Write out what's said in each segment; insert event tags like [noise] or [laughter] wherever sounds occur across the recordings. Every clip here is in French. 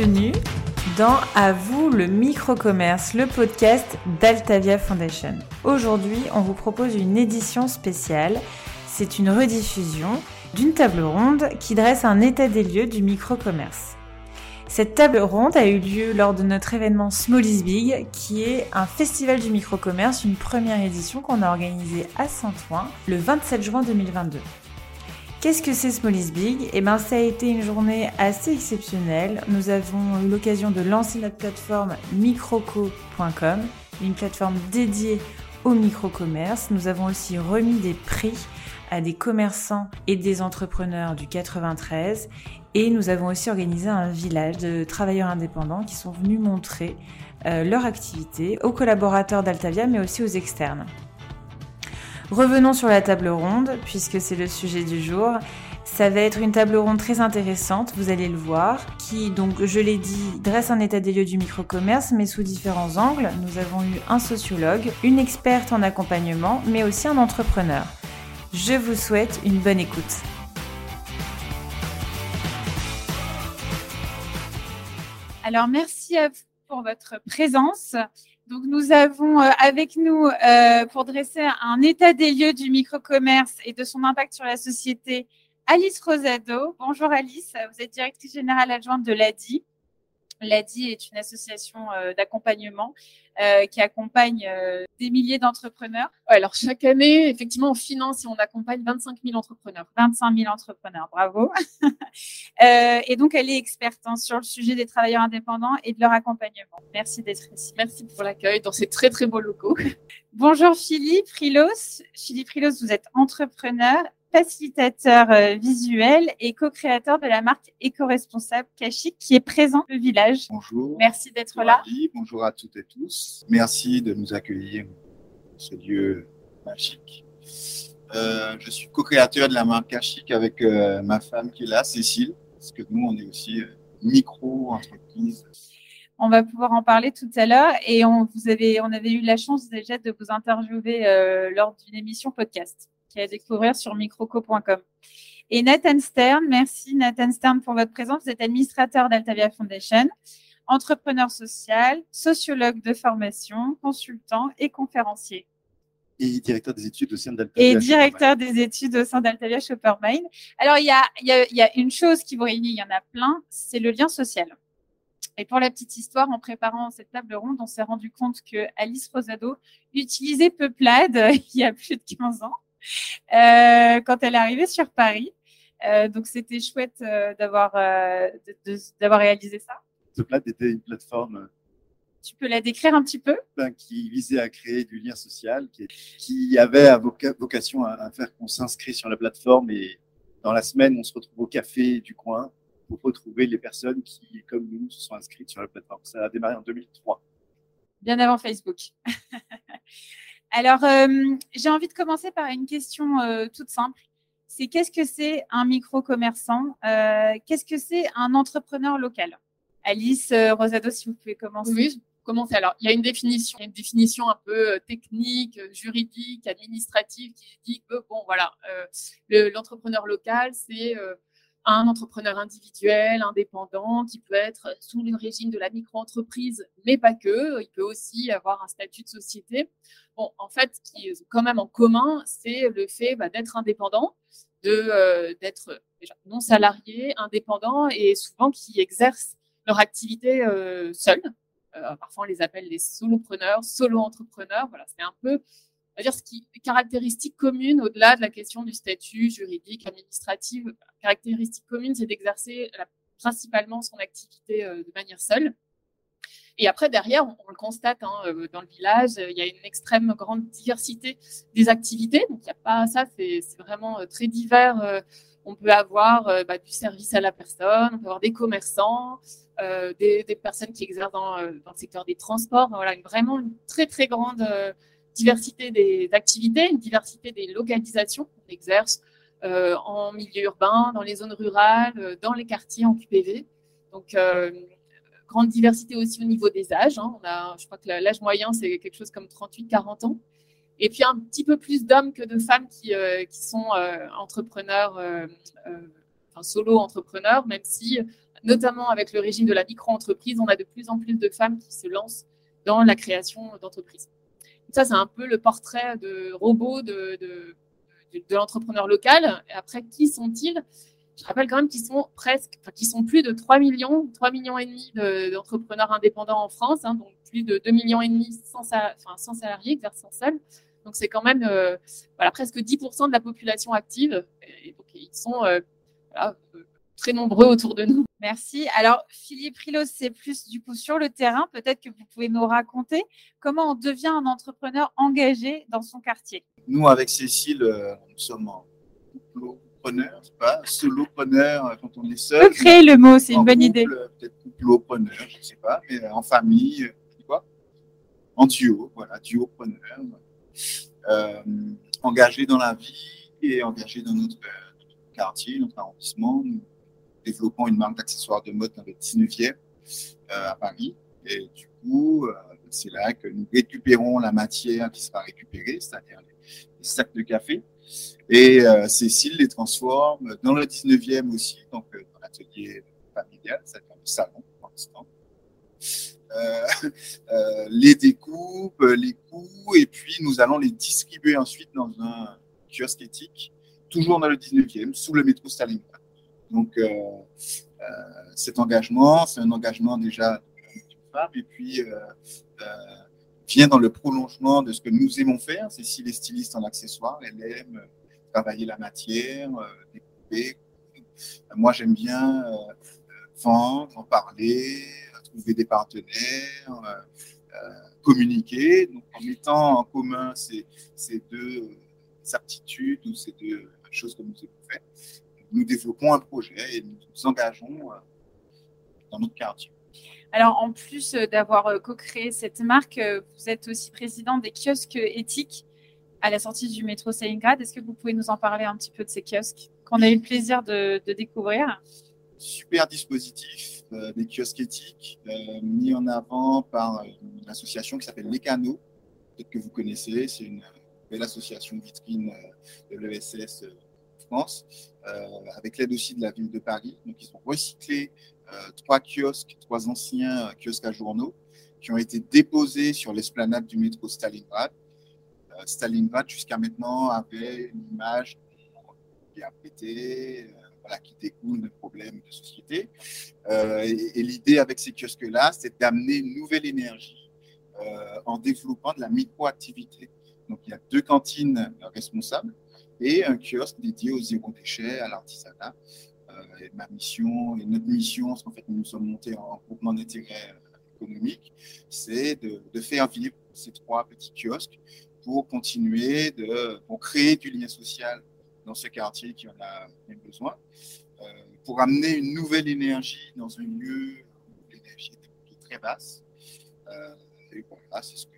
Bienvenue dans À vous le micro-commerce, le podcast d'Altavia Foundation. Aujourd'hui, on vous propose une édition spéciale. C'est une rediffusion d'une table ronde qui dresse un état des lieux du micro-commerce. Cette table ronde a eu lieu lors de notre événement Small is Big, qui est un festival du micro-commerce, une première édition qu'on a organisée à Saint-Ouen le 27 juin 2022. Qu'est-ce que c'est Small is Big? Eh bien, ça a été une journée assez exceptionnelle. Nous avons eu l'occasion de lancer notre plateforme microco.com, une plateforme dédiée au micro-commerce. Nous avons aussi remis des prix à des commerçants et des entrepreneurs du 93 et nous avons aussi organisé un village de travailleurs indépendants qui sont venus montrer euh, leur activité aux collaborateurs d'Altavia mais aussi aux externes. Revenons sur la table ronde, puisque c'est le sujet du jour. Ça va être une table ronde très intéressante, vous allez le voir, qui, donc, je l'ai dit, dresse un état des lieux du micro-commerce, mais sous différents angles. Nous avons eu un sociologue, une experte en accompagnement, mais aussi un entrepreneur. Je vous souhaite une bonne écoute. Alors, merci à vous pour votre présence. Donc, nous avons euh, avec nous, euh, pour dresser un état des lieux du micro-commerce et de son impact sur la société, Alice Rosado. Bonjour Alice, vous êtes directrice générale adjointe de l'ADI. L'ADI est une association euh, d'accompagnement euh, qui accompagne euh, des milliers d'entrepreneurs. alors chaque année, effectivement, on finance et on accompagne 25 000 entrepreneurs. 25 000 entrepreneurs, bravo. [laughs] et donc, elle est experte hein, sur le sujet des travailleurs indépendants et de leur accompagnement. Merci d'être ici. Merci pour l'accueil dans ces très, très beaux locaux. Bonjour Philippe Rilos. Philippe Rilos, vous êtes entrepreneur facilitateur euh, visuel et co-créateur de la marque éco-responsable Kashik qui est présent au village. Bonjour. Merci d'être là. Bonjour à toutes et tous. Merci de nous accueillir dans ce lieu magique. Euh, je suis co-créateur de la marque Kashik avec euh, ma femme qui est là, Cécile, parce que nous, on est aussi micro-entreprise. On va pouvoir en parler tout à l'heure et on, vous avez, on avait eu la chance déjà de vous interviewer lors d'une émission podcast qui est à découvrir sur microco.com. Et Nathan Stern, merci Nathan Stern pour votre présence. Vous êtes administrateur d'Altavia Foundation, entrepreneur social, sociologue de formation, consultant et conférencier. Et directeur des études au sein d'Altavia. Et directeur des études au sein d'Altavia Shoppermine. Alors, il y, a, y a une chose qui vous réunit, il y en a plein, c'est le lien social. Et pour la petite histoire, en préparant cette table ronde, on s'est rendu compte que Alice Rosado utilisait Peuplade [laughs] il y a plus de 15 ans. Euh, quand elle est arrivée sur Paris. Euh, donc, c'était chouette euh, d'avoir d'avoir réalisé ça. Ce plat était une plateforme tu peux la décrire un petit peu? ben, Qui visait à créer du lien social, qui, qui avait vocation à, faire qu'on s'inscrit sur la plateforme et dans la semaine, on se retrouve au café du coin pour retrouver les personnes qui, comme nous, se sont inscrites sur la plateforme. Ça a démarré en 2003. Bien avant Facebook. [laughs] Alors, euh, j'ai envie de commencer par une question euh, toute simple. C'est qu'est-ce que c'est un micro-commerçant euh, Qu'est-ce que c'est un entrepreneur local? Alice Rosado, si vous pouvez commencer. Oui, commencer. Alors, il y a une définition, une définition un peu technique, juridique, administrative qui dit que, bon, voilà, l'entrepreneur local, c'est un entrepreneur individuel, indépendant, qui peut être sous le régime de la micro-entreprise, mais pas que. Il peut aussi avoir un statut de société. Bon, en fait, ce qui est quand même en commun, c'est le fait bah, d'être indépendant, euh, d'être non salarié, indépendant, et souvent qui exercent leur activité euh, seuls. Euh, parfois, on les appelle les solopreneurs, solo-entrepreneurs. Voilà, c'est un peu dire ce qui caractéristique commune au-delà de la question du statut juridique, administratif. Caractéristique commune, c'est d'exercer principalement son activité euh, de manière seule. Et après, derrière, on, le constate hein, euh, dans le village, il y a une extrême grande diversité des activités. Donc, il n'y a pas ça, c'est vraiment euh, très divers. On peut avoir bah, du service à la personne, on peut avoir des commerçants, des, personnes qui exercent dans, dans, le secteur des transports. Voilà, vraiment une très, très grande diversité des activités, une diversité des localisations qu'on exerce euh, en milieu urbain, dans les zones rurales, euh, dans les quartiers en QPV. Donc, euh, grande diversité aussi au niveau des âges. Hein. On a, je crois que l'âge moyen, c'est quelque chose comme 38-40 ans. Et puis, un petit peu plus d'hommes que de femmes qui, sont entrepreneurs, enfin, solo-entrepreneurs, même si notamment avec le régime de la micro-entreprise, on a de plus en plus de femmes qui se lancent dans la création d'entreprises. Ça, c'est un peu le portrait de robot de, de, l'entrepreneur local. Après, qui sont-ils? Je rappelle quand même qu'ils sont presque, enfin, qu'ils sont plus de 3 millions, 3 millions et demi d'entrepreneurs indépendants en France, hein, donc plus de 2 millions et demi sans, enfin, sans salariés exerçant seuls. Donc c'est quand même euh, voilà, presque 10% de la population active. Et donc ils sont euh, euh, très nombreux autour de nous. Merci. Alors, Philippe Rilos, c'est plus du coup sur le terrain. Peut-être que vous pouvez nous raconter comment on devient un entrepreneur engagé dans son quartier. Nous, avec Cécile, euh, nous sommes en couplopreneur, pas solopreneur euh, quand on est seul. peut créer le mot, c'est une bonne idée. Peut-être couplopreneur, je ne sais pas, mais en famille, quoi, en duo, voilà, duopreneur, euh, engagé dans la vie et engagé dans notre quartier, notre arrondissement. Nous développons une marque d'accessoires de mode dans le 19e euh, à Paris. Et du coup, euh, c'est là que nous récupérons la matière qui sera récupérée, c'est-à-dire les, sacs de café. Et euh, Cécile les transforme dans le 19e aussi, donc dans l'atelier familial, c'est-à-dire le salon pour l'instant. [laughs] les découpes, les coûts, et puis nous allons les distribuer ensuite dans un kiosque éthique toujours dans le 19e, sous le métro Stalingrad. Donc, euh, euh, cet engagement, c'est un engagement déjà d'une femme, et puis euh, vient dans le prolongement de ce que nous aimons faire. C'est si les stylistes en accessoires, elle aime travailler la matière, découper. Moi, j'aime bien vendre, en parler, trouver des partenaires, communiquer. Donc, en mettant en commun ces, deux aptitudes ou ces deux chose que nous avons fait. Nous développons un projet et nous nous engageons euh, dans notre quartier. Alors, en plus euh, d'avoir euh, co-créé cette marque, vous êtes aussi président des kiosques éthiques à la sortie du métro Stalingrad. Est-ce que vous pouvez nous en parler un petit peu de ces kiosques qu'on a eu le plaisir de, découvrir? Super dispositif des kiosques éthiques mis en avant par une association qui s'appelle Les Canaux, peut-être que vous connaissez. C'est une l'association vitrine euh, de l'ESS euh, euh, avec l'aide aussi de la ville de Paris. Donc, ils ont recyclé trois kiosques, trois anciens kiosques à journaux qui ont été déposés sur l'esplanade du métro Stalingrad. Stalingrad, jusqu'à maintenant, avait une image qui a pété, voilà, qui découle de problèmes de société. et, et l'idée avec ces kiosques-là, c'est d'amener une nouvelle énergie en développant de la micro-activité. Donc, il y a deux cantines responsables et un kiosque dédié au zéro déchet, à l'artisanat. Euh, ma mission et notre mission, parce qu'en fait, nous nous sommes montés en groupement d'intérêt euh, économique, c'est de, faire vivre ces trois petits kiosques pour continuer de pour créer du lien social dans ce quartier qui en a besoin, euh, pour amener une nouvelle énergie dans un lieu où l'énergie est très basse. Et voilà, c'est ce que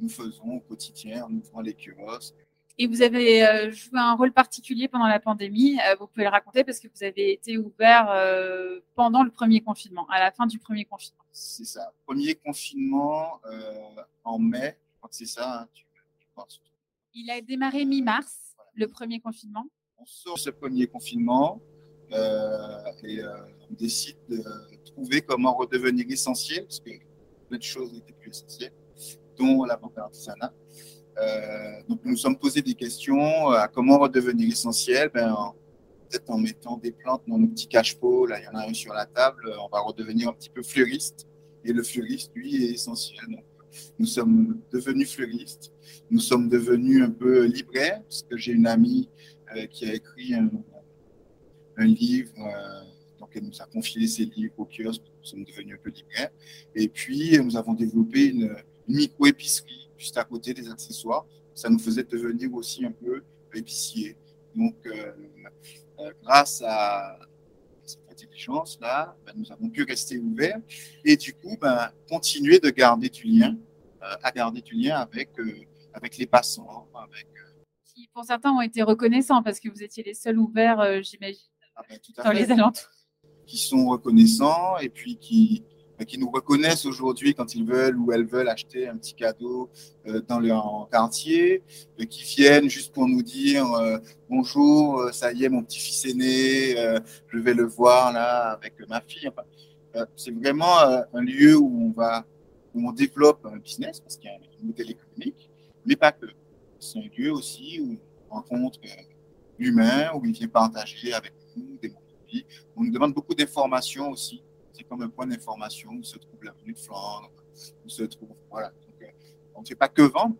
nous faisons au quotidien en ouvrant les kiosques. Et vous avez euh, joué un rôle particulier pendant la pandémie. Euh, vous pouvez le raconter parce que vous avez été ouvert euh, pendant le premier confinement, à la fin du premier confinement. C'est ça. Premier confinement en mai, je crois que c'est ça. Hein, tu, Il a démarré mi-mars, le premier confinement. On sort ce premier confinement et on décide de trouver comment redevenir essentiel parce que de choses n'étaient plus essentielles dont la banque artisanat. Euh, donc, nous nous sommes posé des questions à comment redevenir essentiel. Ben, peut-être en mettant des plantes dans nos petits cache-pots, là, il y en a un sur la table, on va redevenir un petit peu fleuriste. Et le fleuriste, lui, est essentiel. Donc, nous sommes devenus fleuristes. Nous sommes devenus un peu libraires, parce que j'ai une amie euh, qui a écrit un, livre. Euh, donc, elle nous a confié ses livres au kiosque. Nous sommes devenus un peu libraires. Et puis, nous avons développé une, micro-épicerie juste à côté des accessoires. Ça nous faisait devenir aussi un peu épicier. Donc, euh, euh, grâce à cette intelligence-là, ben, nous avons pu rester ouverts et du coup, ben, continuer de garder du lien, euh, à garder du lien avec, avec les passants, avec qui pour certains ont été reconnaissants parce que vous étiez les seuls ouverts, j'imagine, ah ben, dans les alentours. Qui sont reconnaissants et puis qui, qui nous reconnaissent aujourd'hui quand ils veulent ou elles veulent acheter un petit cadeau dans leur quartier, qui viennent juste pour nous dire bonjour, ça y est, mon petit-fils est né, je vais le voir là avec ma fille. c'est vraiment un lieu où on va où on développe un business parce qu'il y a un modèle économique, mais pas que. C'est un lieu aussi où on rencontre l'humain, où il vient partager avec nous des moments On nous demande beaucoup d'informations aussi. C'est comme un point d'information. Où se trouve l'avenue de Flandre, où se trouve. Voilà. Euh, on ne fait pas que vendre,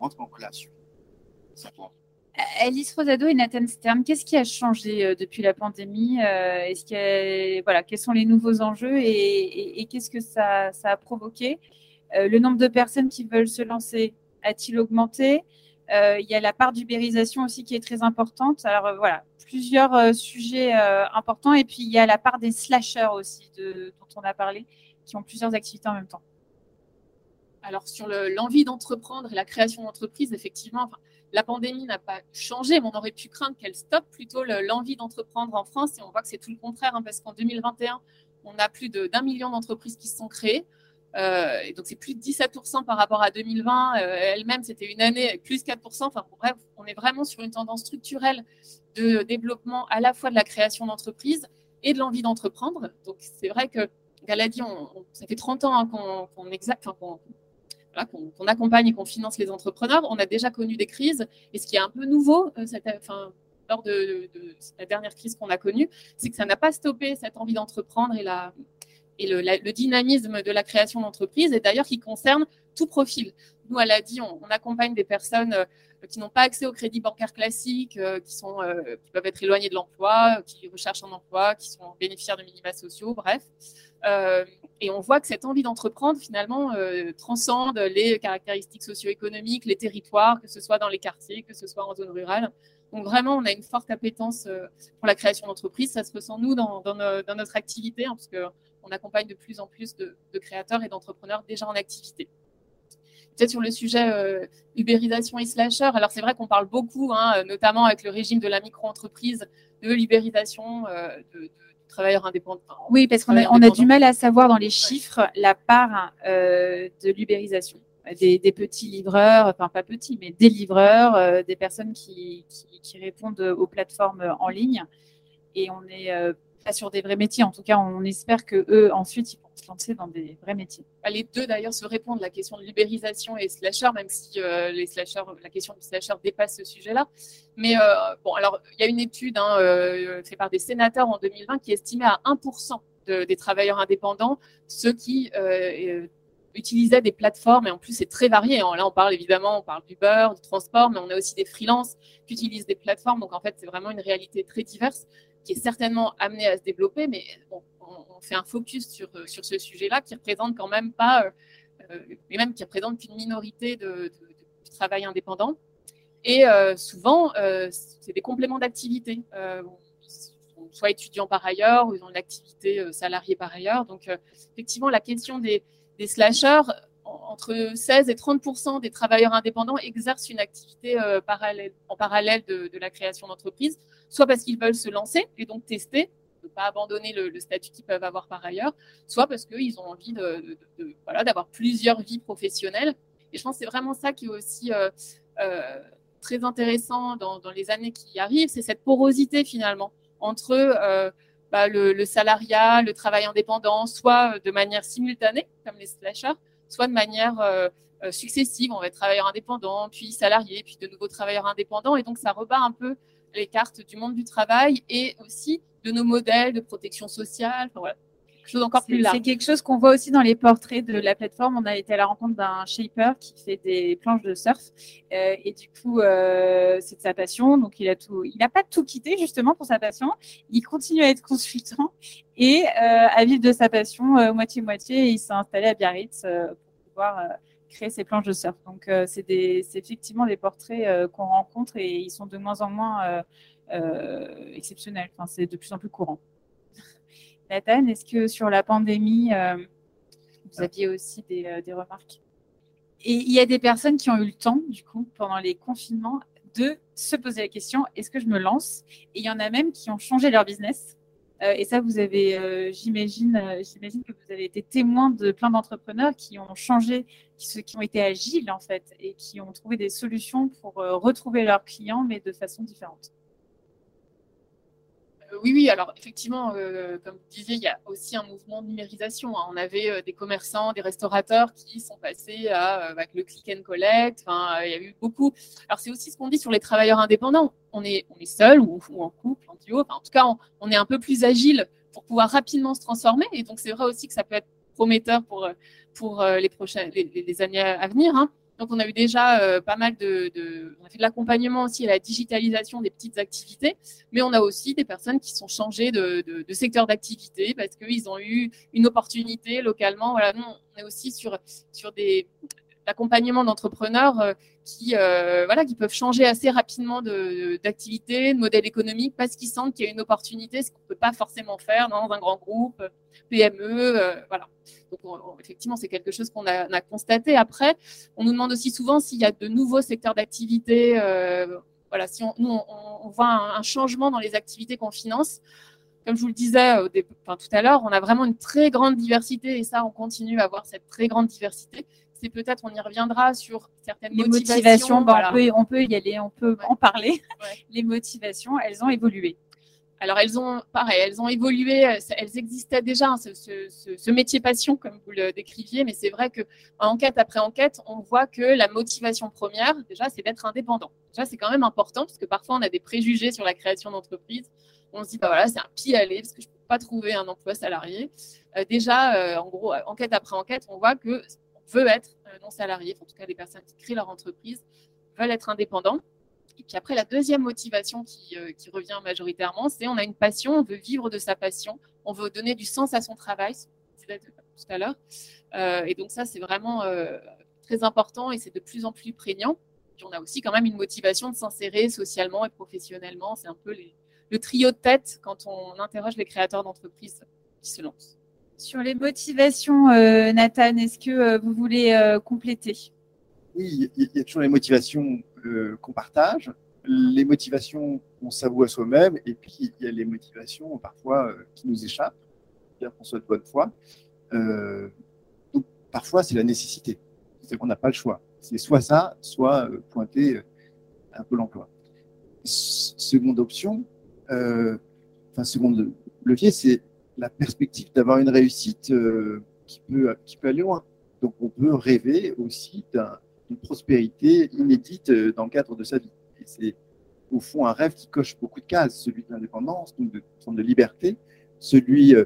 on entre en relation. Alice Rosado et Nathan Stern, qu'est-ce qui a changé euh, depuis la pandémie? Euh, Est-ce voilà, Quels sont les nouveaux enjeux et, qu'est-ce que ça, a provoqué? Le nombre de personnes qui veulent se lancer a-t-il augmenté? Il y a la part d'ubérisation aussi qui est très importante. Alors voilà, plusieurs euh, sujets euh, importants. Et puis, il y a la part des slashers aussi, dont on a parlé, qui ont plusieurs activités en même temps. Alors, sur l'envie d'entreprendre et la création d'entreprise, effectivement, la pandémie n'a pas changé, mais on aurait pu craindre qu'elle stoppe plutôt l'envie d'entreprendre en France. Et on voit que c'est tout le contraire, hein, parce qu'en 2021, on a plus d'un million d'entreprises qui se sont créées. Euh, et donc, c'est plus de 17% par rapport à 2020. Elle-même, c'était une année plus 4%. Enfin, bref, on est vraiment sur une tendance structurelle de développement à la fois de la création d'entreprise et de l'envie d'entreprendre. Donc, c'est vrai que Galadi, on, ça fait 30 ans hein, qu'on accompagne et qu'on finance les entrepreneurs. On a déjà connu des crises. Et ce qui est un peu nouveau, euh, lors de, la dernière crise qu'on a connue, c'est que ça n'a pas stoppé cette envie d'entreprendre et, la, et le, dynamisme de la création d'entreprise, et d'ailleurs qui concerne tout profil. Nous, à l'ADI, on, on accompagne des personnes euh, qui n'ont pas accès au crédit bancaire classique, euh, qui, sont, euh, qui peuvent être éloignés de l'emploi, qui recherchent un emploi, qui sont bénéficiaires de minima sociaux, bref. Et on voit que cette envie d'entreprendre, finalement, transcende les caractéristiques socio-économiques, les territoires, que ce soit dans les quartiers, que ce soit en zone rurale. Donc vraiment, on a une forte appétence pour la création d'entreprises. Ça se ressent, nous, dans, notre activité, hein, parce qu'on accompagne de plus en plus de, de créateurs et d'entrepreneurs déjà en activité. Peut-être sur le sujet euh, ubérisation et slasher. Alors c'est vrai qu'on parle beaucoup, hein, notamment avec le régime de la micro-entreprise, de libérisation euh, de, travailleurs indépendants. Oui, parce qu'on a, on a, du mal à savoir dans les chiffres la part euh, de l'ubérisation. Des, petits livreurs, enfin pas petits, mais des livreurs, des personnes qui, qui, répondent aux plateformes en ligne. Et on est pas sur des vrais métiers. En tout cas, on espère que eux ensuite ils se lancer dans des vrais métiers. Bah, les deux d'ailleurs se répondent, la question de libérisation et slasher, même si euh, les slasher, la question du slasher dépasse ce sujet-là. Mais euh, bon, alors il y a une étude hein, euh, faite par des sénateurs en 2020 qui estimait à 1% des travailleurs indépendants ceux qui utilisaient des plateformes, et en plus c'est très varié. Hein. Là on parle évidemment, on parle d'Uber, du transport, mais on a aussi des freelances qui utilisent des plateformes. Donc en fait c'est vraiment une réalité très diverse qui est certainement amenée à se développer, mais on, fait un focus sur, euh, sur ce sujet-là qui représente quand même pas, euh, euh, mais même qui représente qu'une minorité de, du travail indépendant. Et souvent, c'est des compléments d'activité. soit étudiants par ailleurs, ou ils ont une activité salariée par ailleurs. Donc, effectivement, la question des, des slashers, entre 16 et 30% des travailleurs indépendants exercent une activité parallèle, en parallèle de, la création d'entreprise, soit parce qu'ils veulent se lancer et donc tester, ne pas abandonner le, statut qu'ils peuvent avoir par ailleurs, soit parce qu'ils ont envie d'avoir plusieurs vies professionnelles. Et je pense que c'est vraiment ça qui est aussi euh, euh, très intéressant dans, les années qui arrivent, c'est cette porosité finalement entre euh, bah, le, salariat, le travail indépendant, soit de manière simultanée, comme les slashers, soit de manière successive. On va être travailleur indépendant, puis salarié, puis de nouveau travailleur indépendant. Et donc, ça rebat un peu les cartes du monde du travail et aussi de nos modèles de protection sociale. Enfin, voilà, chose encore plus large. C'est quelque chose qu'on voit aussi dans les portraits de la plateforme. On a été à la rencontre d'un shaper qui fait des planches de surf euh, et du coup, euh, c'est de sa passion. Donc, il a tout, il n'a pas tout quitté justement pour sa passion. Il continue à être consultant et euh, à vivre de sa passion moitié-moitié. il s'est installé à Biarritz pour pouvoir créer ses planches de surf. Donc, c'est effectivement des portraits qu'on rencontre et ils sont de moins en moins euh, exceptionnel. Enfin, c'est de plus en plus courant. Nathan, est-ce que sur la pandémie, euh, vous aviez aussi des, euh, des, remarques? Et il y a des personnes qui ont eu le temps, du coup, pendant les confinements, de se poser la question est-ce que je me lance? Et il y en a même qui ont changé leur business. Et ça, vous avez, j'imagine, j'imagine que vous avez été témoin de plein d'entrepreneurs qui ont changé, qui, qui, ont été agiles en fait, et qui ont trouvé des solutions pour retrouver leurs clients, mais de façon différente. Euh, oui, oui, alors effectivement, euh, comme vous disiez, il y a aussi un mouvement de numérisation. Hein. On avait euh, des commerçants, des restaurateurs qui sont passés à, avec le click and collect. Il y a eu beaucoup. Alors, c'est aussi ce qu'on dit sur les travailleurs indépendants. On est, on est seul ou, en couple, en duo. en tout cas, on, est un peu plus agile pour pouvoir rapidement se transformer. Et donc, c'est vrai aussi que ça peut être prometteur pour, pour les, prochaines, les, années à venir. Hein. Donc, on a eu déjà euh, pas mal de, On a fait de l'accompagnement aussi à la digitalisation des petites activités, mais on a aussi des personnes qui sont changées de, de, de secteur d'activité parce qu'ils ont eu une opportunité localement. Voilà, nous, on est aussi sur, sur des l'accompagnement d'entrepreneurs euh, qui, euh, voilà, qui peuvent changer assez rapidement d'activité, de, modèle économique, parce qu'ils sentent qu'il y a une opportunité, ce qu'on ne peut pas forcément faire dans un grand groupe, PME. voilà. Donc, effectivement, c'est quelque chose qu'on a, constaté. Après, on nous demande aussi souvent s'il y a de nouveaux secteurs d'activité. Euh, voilà, si on, nous, on, voit un, changement dans les activités qu'on finance. Comme je vous le disais tout à l'heure, on a vraiment une très grande diversité et ça, on continue à avoir cette très grande diversité. C'est peut-être, on y reviendra sur certaines motivations. Bah, on, peut, y aller, on peut en parler. [laughs] Les motivations, elles ont évolué. Alors elles ont, pareil, elles ont évolué, elles existaient déjà, hein, ce, métier passion, comme vous le décriviez, mais c'est vrai que enquête après enquête, on voit que la motivation première, déjà, c'est d'être indépendant. Déjà, c'est quand même important, parce que parfois, on a des préjugés sur la création d'entreprise. On se dit, bah voilà, c'est un pis aller, parce que je ne peux pas trouver un emploi salarié. Euh, déjà, euh, en gros, enquête après enquête, on voit que veut être non salarié, en tout cas, les personnes qui créent leur entreprise veulent être indépendants. Et puis après, la deuxième motivation qui, euh, qui revient majoritairement, c'est on a une passion, on veut vivre de sa passion, on veut donner du sens à son travail, c'était tout à l'heure. Euh, et donc ça, c'est vraiment euh, très important et c'est de plus en plus prégnant. Puis on a aussi quand même une motivation de s'insérer socialement et professionnellement. C'est un peu le trio de tête quand on interroge les créateurs d'entreprises qui se lancent. Sur les motivations, Nathan, est-ce que vous voulez compléter? Oui, il y a toujours les motivations qu'on partage, les motivations qu'on s'avoue à soi-même, et puis il y a les motivations parfois euh, qui nous échappent, bien qu'on soit de bonne foi. Euh, donc, parfois, c'est la nécessité. C'est qu'on n'a pas le choix. C'est soit ça, soit euh, pointer un peu l'emploi. Seconde option, enfin, seconde levier, c'est la perspective d'avoir une réussite qui, peut, qui peut aller loin. Donc, on peut rêver aussi d'un une prospérité inédite euh, dans le cadre de sa vie. Et c'est au fond un rêve qui coche beaucoup de cases, celui de l'indépendance, donc de forme de liberté, celui euh,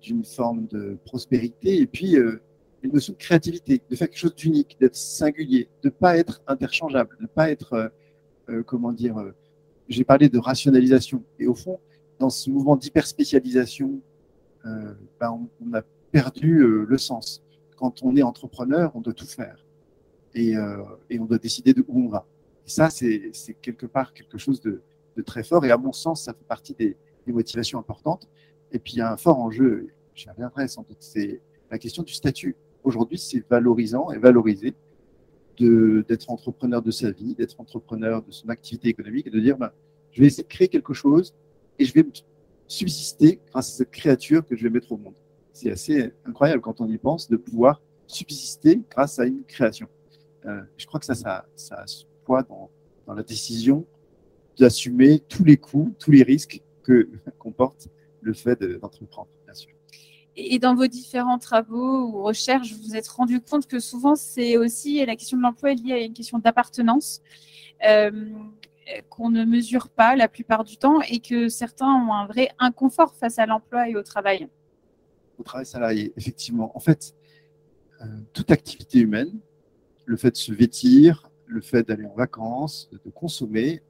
d'une forme de prospérité, et puis euh, une notion de créativité, de faire quelque chose d'unique, d'être singulier, de ne pas être interchangeable, de ne pas être, comment dire, j'ai parlé de rationalisation. Et au fond, dans ce mouvement d'hyperspécialisation, ben on, on, a perdu le sens. Quand on est entrepreneur, on doit tout faire. Euh, et, on doit décider de où on va. Et ça, c'est quelque part quelque chose de, très fort. Et à mon sens, ça fait partie des, motivations importantes. Et puis, il y a un fort enjeu, j'y reviendrai sans doute, c'est la question du statut. Aujourd'hui, c'est valorisant et valorisé d'être entrepreneur de sa vie, d'être entrepreneur de son activité économique et de dire, ben, je vais essayer de créer quelque chose et je vais subsister grâce à cette créature que je vais mettre au monde. C'est assez incroyable quand on y pense de pouvoir subsister grâce à une création. Euh, je crois que ça, ça, ça a ce poids dans, la décision d'assumer tous les coûts, tous les risques que [laughs] comporte le fait d'entreprendre, bien sûr. Et dans vos différents travaux ou recherches, vous vous êtes rendu compte que souvent, c'est aussi la question de l'emploi est liée à une question d'appartenance euh, qu'on ne mesure pas la plupart du temps et que certains ont un vrai inconfort face à l'emploi et au travail. Au travail salarié, effectivement. En fait, euh, toute activité humaine le fait de se vêtir, le fait d'aller en vacances, de consommer,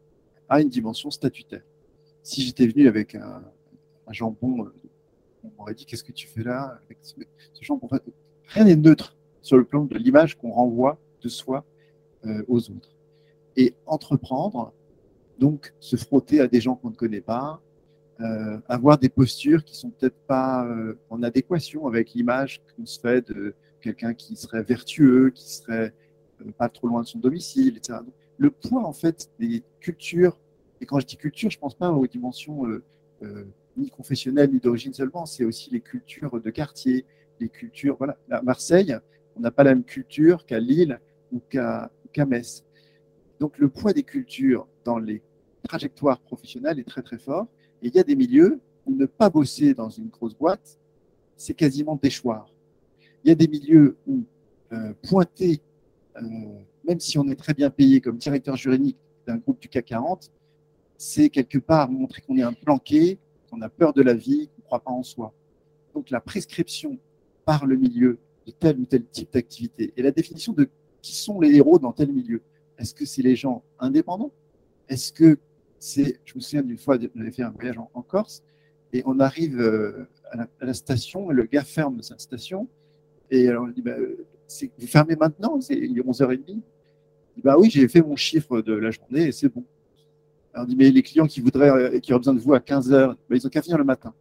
a une dimension statutaire. Si j'étais venu avec un, jambon, euh, on m'aurait dit qu'est-ce que tu fais là avec ce, jambon? Rien n'est neutre sur le plan de l'image qu'on renvoie de soi euh, aux autres. Et entreprendre, donc se frotter à des gens qu'on ne connaît pas, euh, avoir des postures qui sont peut-être pas en adéquation avec l'image qu'on se fait de quelqu'un qui serait vertueux, qui serait euh, pas trop loin de son domicile, etc. le poids, en fait, des cultures, et quand je dis culture, je pense pas aux dimensions euh, euh, ni confessionnelle ni d'origine seulement, c'est aussi les cultures de quartier, les cultures. Voilà, à Marseille, on n'a pas la même culture qu'à Lille ou qu'à Metz. Donc le poids des cultures dans les trajectoires professionnelles est très très fort. Et il y a des milieux où ne pas bosser dans une grosse boîte, c'est quasiment déchoir. Il y a des milieux où euh, pointer, euh, même si on est très bien payé comme directeur juridique d'un groupe du CAC 40, c'est quelque part montrer qu'on est un planqué, qu'on a peur de la vie, qu'on ne croit pas en soi. Donc la prescription par le milieu de tel ou tel type d'activité et la définition de qui sont les héros dans tel milieu. Est-ce que c'est les gens indépendants? Est-ce que je me souviens d'une fois, on avait fait un voyage en, Corse et on arrive euh, à la, station, le gars ferme sa station et alors on dit, bah, vous fermez maintenant, c'est 11h30. Il dit, bah oui, j'ai fait mon chiffre de la journée et c'est bon. Alors on dit, mais les clients qui voudraient, euh, qui auraient besoin de vous à 15h, bah, ils ont qu'à venir le matin.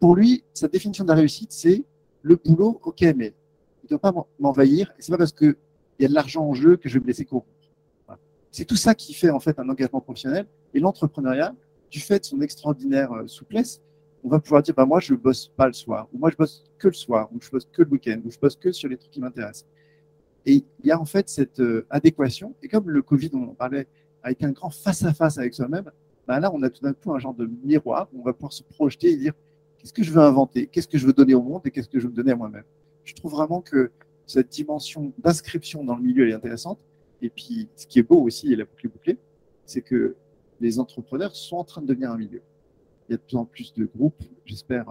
Pour lui, sa définition de la réussite, c'est le boulot, ok, mais il ne doit pas m'envahir. Et c'est pas parce qu'il y a de l'argent en jeu que je vais me laisser corrompre. C'est tout ça qui fait en fait un engagement professionnel. Et l'entrepreneuriat, du fait de son extraordinaire euh, souplesse, on va pouvoir dire bah, moi, je bosse pas le soir, ou moi, je bosse que le soir, ou je bosse que le week-end, ou je bosse que sur les trucs qui m'intéressent. Et il y a en fait cette euh, adéquation. Et comme le Covid, on en parlait, a été un grand face-à-face avec soi-même, bah, là, on a tout d'un coup un genre de miroir où on va pouvoir se projeter et dire qu'est-ce que je veux inventer, qu'est-ce que je veux donner au monde et qu'est-ce que je veux me donner à moi-même? Je trouve vraiment que cette dimension d'inscription dans le milieu est intéressante. Et puis, ce qui est beau aussi, et la boucle bouclée, c'est que les entrepreneurs sont en train de devenir un milieu. Il y a de plus en plus de groupes. J'espère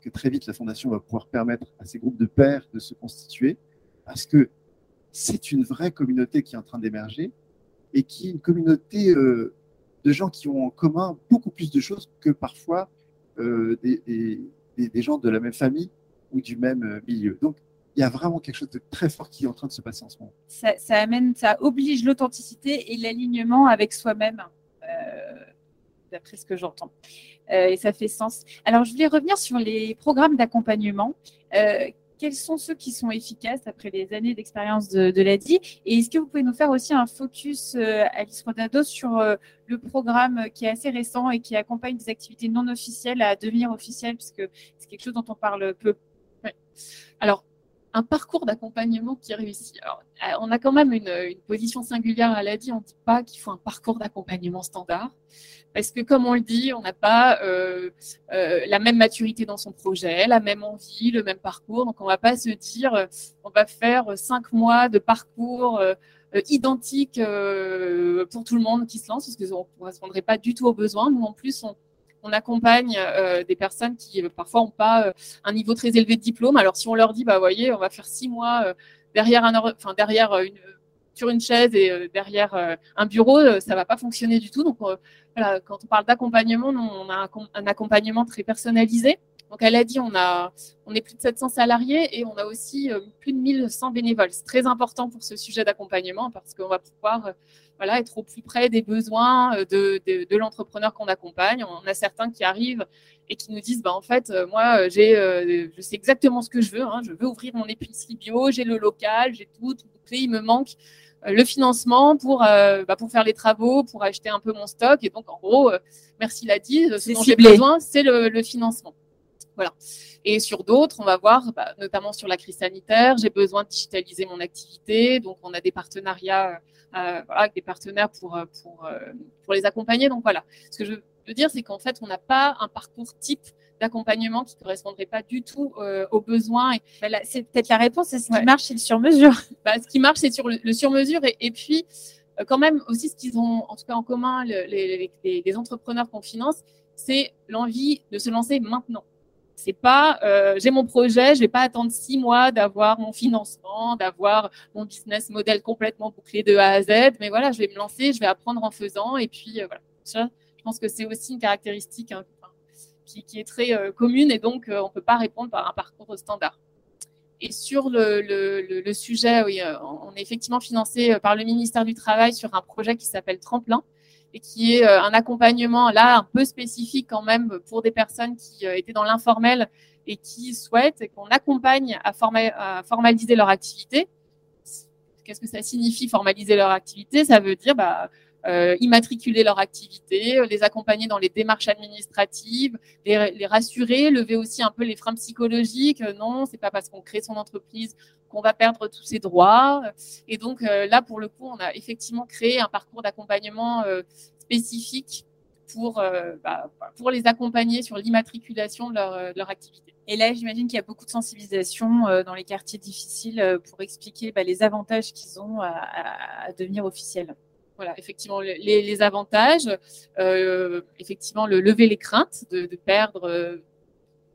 que très vite, la Fondation va pouvoir permettre à ces groupes de pairs de se constituer parce que c'est une vraie communauté qui est en train d'émerger et qui est une communauté euh, de gens qui ont en commun beaucoup plus de choses que parfois euh, des, des, gens de la même famille ou du même euh, milieu. Donc, il y a vraiment quelque chose de très fort qui est en train de se passer en ce moment. Ça, amène, ça oblige l'authenticité et l'alignement avec soi-même, euh, d'après ce que j'entends. Euh, et ça fait sens. Alors, je voulais revenir sur les programmes d'accompagnement. Euh, quels sont ceux qui sont efficaces après les années d'expérience de, de l'ADI Et est-ce que vous pouvez nous faire aussi un focus, Alice Rodado, sur le programme qui est assez récent et qui accompagne des activités non officielles à devenir officielles, puisque c'est quelque chose dont on parle peu? Alors, un parcours d'accompagnement qui réussit. Alors, euh, on a quand même une, position singulière à l'ADI. On ne dit pas qu'il faut un parcours d'accompagnement standard. Parce que, comme on le dit, on n'a pas euh, euh, la même maturité dans son projet, la même envie, le même parcours. Donc, on ne va pas se dire, on va faire cinq mois de parcours identique pour tout le monde qui se lance, parce que ne correspondrait pas du tout aux besoins. Nous, en plus, on, on accompagne euh, des personnes qui euh, parfois n'ont pas euh, un niveau très élevé de diplôme. Alors si on leur dit, bah voyez, on va faire six mois derrière un, enfin derrière une, sur une chaise et derrière un bureau, ça va pas fonctionner du tout. Donc voilà, quand on parle d'accompagnement, on a un, accompagnement très personnalisé. Donc elle a dit, on a, on est plus de 700 salariés et on a aussi plus de 1100 bénévoles. C'est très important pour ce sujet d'accompagnement parce qu'on va pouvoir voilà, être au plus près des besoins euh, de, de, l'entrepreneur qu'on accompagne. On a certains qui arrivent et qui nous disent, bah, en fait, euh, moi, euh, j'ai, je sais exactement ce que je veux. Hein. je veux ouvrir mon épicerie bio, j'ai le local, j'ai tout, tout il me manque le financement pour, bah, pour faire les travaux, pour acheter un peu mon stock. Et donc, en gros, merci l'a dit, ce dont j'ai besoin, c'est le, le, financement. Voilà. Et sur d'autres, on va voir, bah, notamment sur la crise sanitaire, j'ai besoin de digitaliser mon activité. Donc, on a des partenariats euh, avec des partenaires pour, euh, pour, euh, pour les accompagner. Donc voilà, ce que je veux dire, c'est qu'en fait, on n'a pas un parcours type d'accompagnement qui ne correspondrait pas du tout aux besoins. Bah, c'est peut-être la réponse, c'est ce qui marche, c'est le sur-mesure. [laughs] Bah, ce qui marche, c'est sur le, sur-mesure. Et, et, puis, quand même, aussi, ce qu'ils ont en tout cas en commun, les, les, les entrepreneurs qu'on finance, c'est l'envie de se lancer maintenant. C'est pas, euh, j'ai mon projet, je vais pas attendre six mois d'avoir mon financement, d'avoir mon business model complètement bouclé de A à Z. Mais voilà, je vais me lancer, je vais apprendre en faisant. Et puis euh, voilà, Ça, je pense que c'est aussi une caractéristique hein, qui, est très euh, commune et donc on peut pas répondre par un parcours standard. Et sur le, le sujet, oui, on est effectivement financé par le ministère du Travail sur un projet qui s'appelle Tremplin et qui est euh, un accompagnement là un peu spécifique quand même pour des personnes qui euh, étaient dans l'informel et qui souhaitent qu'on accompagne à, formaliser leur activité. Qu'est-ce que ça signifie formaliser leur activité? Ça veut dire bah, euh, immatriculer leur activité, les accompagner dans les démarches administratives, les, rassurer, lever aussi un peu les freins psychologiques. Non, c'est pas parce qu'on crée son entreprise qu'on va perdre tous ses droits. Et donc là, pour le coup, on a effectivement créé un parcours d'accompagnement spécifique pour, bah, pour les accompagner sur l'immatriculation de leur, leur activité. Et là, j'imagine qu'il y a beaucoup de sensibilisation euh, dans les quartiers difficiles euh, pour expliquer bah, les avantages qu'ils ont à, devenir officiels. Effectivement, les, avantages, euh, effectivement, le lever les craintes de, perdre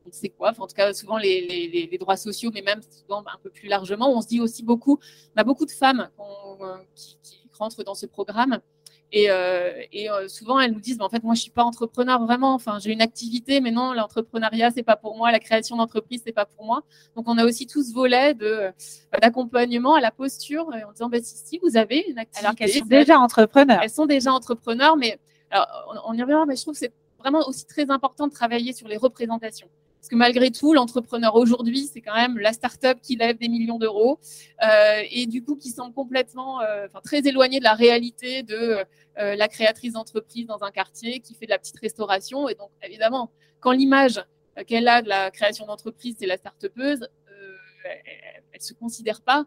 on sait quoi, en tout cas souvent les, droits sociaux, mais même souvent un peu plus largement. On se dit aussi beaucoup, on beaucoup de femmes qui, rentrent dans ce programme et, euh, euh, souvent, elles nous disent, en fait, moi, je suis pas entrepreneur vraiment. Enfin, j'ai une activité, mais non, l'entrepreneuriat, c'est pas pour moi. La création d'entreprise, c'est pas pour moi. Donc, on a aussi tout ce volet de euh, d'accompagnement à la posture en disant, bah, si, si, vous avez une activité. Alors qu'elles sont déjà entrepreneurs. Elles sont déjà entrepreneurs, mais alors, on y reviendra, mais je trouve que c'est vraiment aussi très important de travailler sur les représentations. Parce que malgré tout, l'entrepreneur aujourd'hui, c'est quand même la start-up qui lève des millions d'euros euh, et du coup qui semble complètement, euh, très éloigné de la réalité de euh, la créatrice d'entreprise dans un quartier qui fait de la petite restauration. Et donc, évidemment, quand l'image qu'elle a de la création d'entreprise, c'est la start-upeuse, elle ne se considère pas